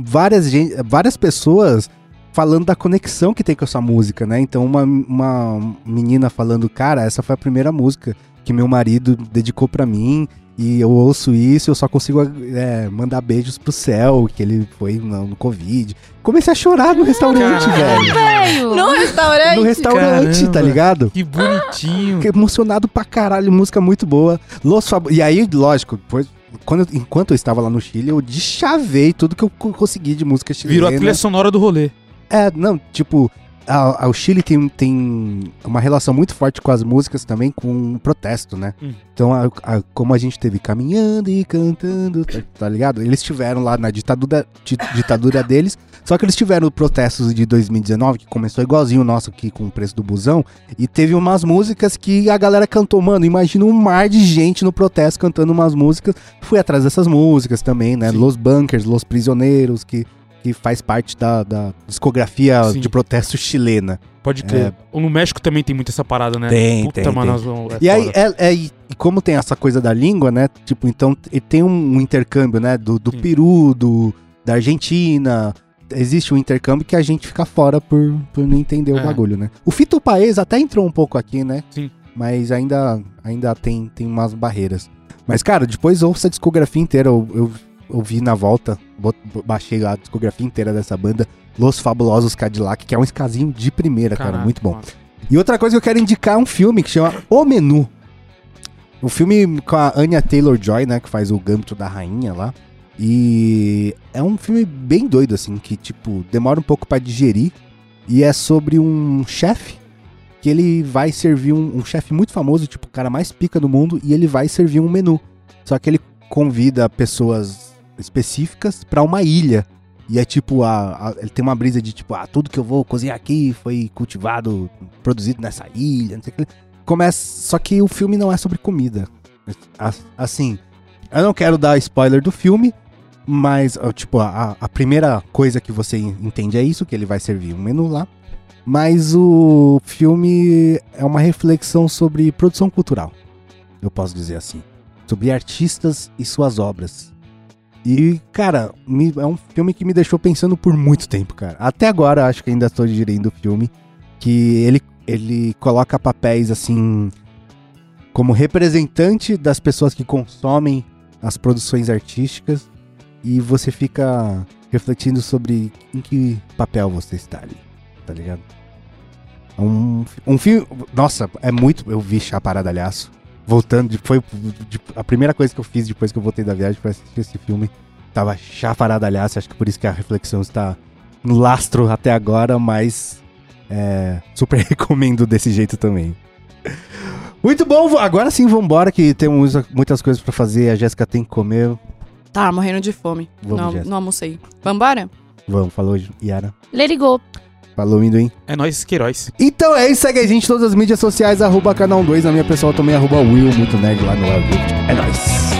várias, várias pessoas falando da conexão que tem com essa música, né? Então, uma, uma menina falando, cara, essa foi a primeira música que meu marido dedicou pra mim. E eu ouço isso, eu só consigo é, mandar beijos pro céu, que ele foi no, no Covid. Comecei a chorar no restaurante, velho. velho! No restaurante? No restaurante, Caramba. tá ligado? Que bonitinho. Fiquei emocionado pra caralho, música muito boa. Los Fab... E aí, lógico, depois, quando, eu- enquanto eu estava lá no Chile, eu deschavei tudo que eu co- consegui de música chilena. Virou a trilha sonora do rolê. É, não, tipo, a- a- o Chile tem, tem uma relação muito forte com as músicas também, com o protesto, né? Hum. Então, a- como a gente teve caminhando e cantando, tá, tá ligado? Eles estiveram lá na ditadura, di- ditadura deles, só que eles tiveram protestos de 2019, que começou igualzinho o nosso aqui com o preço do busão, e teve umas músicas que a galera cantou, mano, imagina um mar de gente no protesto cantando umas músicas, fui atrás dessas músicas também, né? Sim. Los Bunkers, Los Prisioneiros, que que faz parte da, da discografia Sim. de protesto chilena. Pode crer. Ou No México também tem muito essa parada, né? É. Tem, Puta, tem, mano, tem. é e aí, é, é- e como tem essa coisa da língua, né? Tipo, então tem um intercâmbio, né? Do, do Sim. Peru, do, da Argentina. Existe um intercâmbio que a gente fica fora por, por não entender o É. bagulho, né? O Fito Paes até entrou um pouco aqui, né? Sim. Mas ainda, ainda tem, tem umas barreiras. Mas, cara, depois ouça a discografia inteira. Eu, eu ouvi na volta, baixei a discografia inteira dessa banda, Los Fabulosos Cadillac, que é um escasinho de primeira, cara. Caraca, Muito bom. mano. E outra coisa que eu quero indicar é um filme que chama O Menu. O filme com a Anya Taylor-Joy, né, que faz o Gâmbito da Rainha lá. E é um filme bem doido, assim, que, tipo, demora um pouco pra digerir. E é sobre um chefe que ele vai servir um, um chefe muito famoso, tipo, o cara mais pica do mundo, e ele vai servir um menu. Só que ele convida pessoas específicas pra uma ilha. E é tipo, a, a- ele tem uma brisa de tipo, ah, tudo que eu vou cozinhar aqui foi cultivado, produzido nessa ilha, não sei o que. Começa, só que o filme não é sobre comida. Assim, eu não quero dar spoiler do filme, mas, tipo, a, a primeira coisa que você entende é isso, que ele vai servir um menu lá. Mas o filme é uma reflexão sobre produção cultural, eu posso dizer assim. Sobre artistas e suas obras. E, cara, me- é um filme que me deixou pensando por muito tempo, cara. Até agora, acho que ainda estou digerindo o filme. Que ele, ele coloca papéis, assim, como representante das pessoas que consomem as produções artísticas. E você fica refletindo sobre em que papel você está ali, tá ligado? É Um, um filme. Nossa, é muito. Eu vi Chaparadalhaço. Voltando, foi de- a primeira coisa que eu fiz depois que eu voltei da viagem foi assistir esse filme. Tava chaparadalhaço, acho que por isso que a reflexão está no lastro até agora, mas É, super [laughs] recomendo desse jeito também. Muito bom, agora sim vambora, que temos muitas coisas pra fazer. A Jéssica tem que comer. Tá, morrendo de fome. Vamos, não, Jéssica. não almocei. Vambora? Vamos, falou, Yara. Let it go. Falou, Minduim. É nóis, Queiroz. Então é isso, segue a gente todas as mídias sociais, arroba canal 2, na minha pessoal também, arroba Will, muito nerd lá no Rift. É nóis.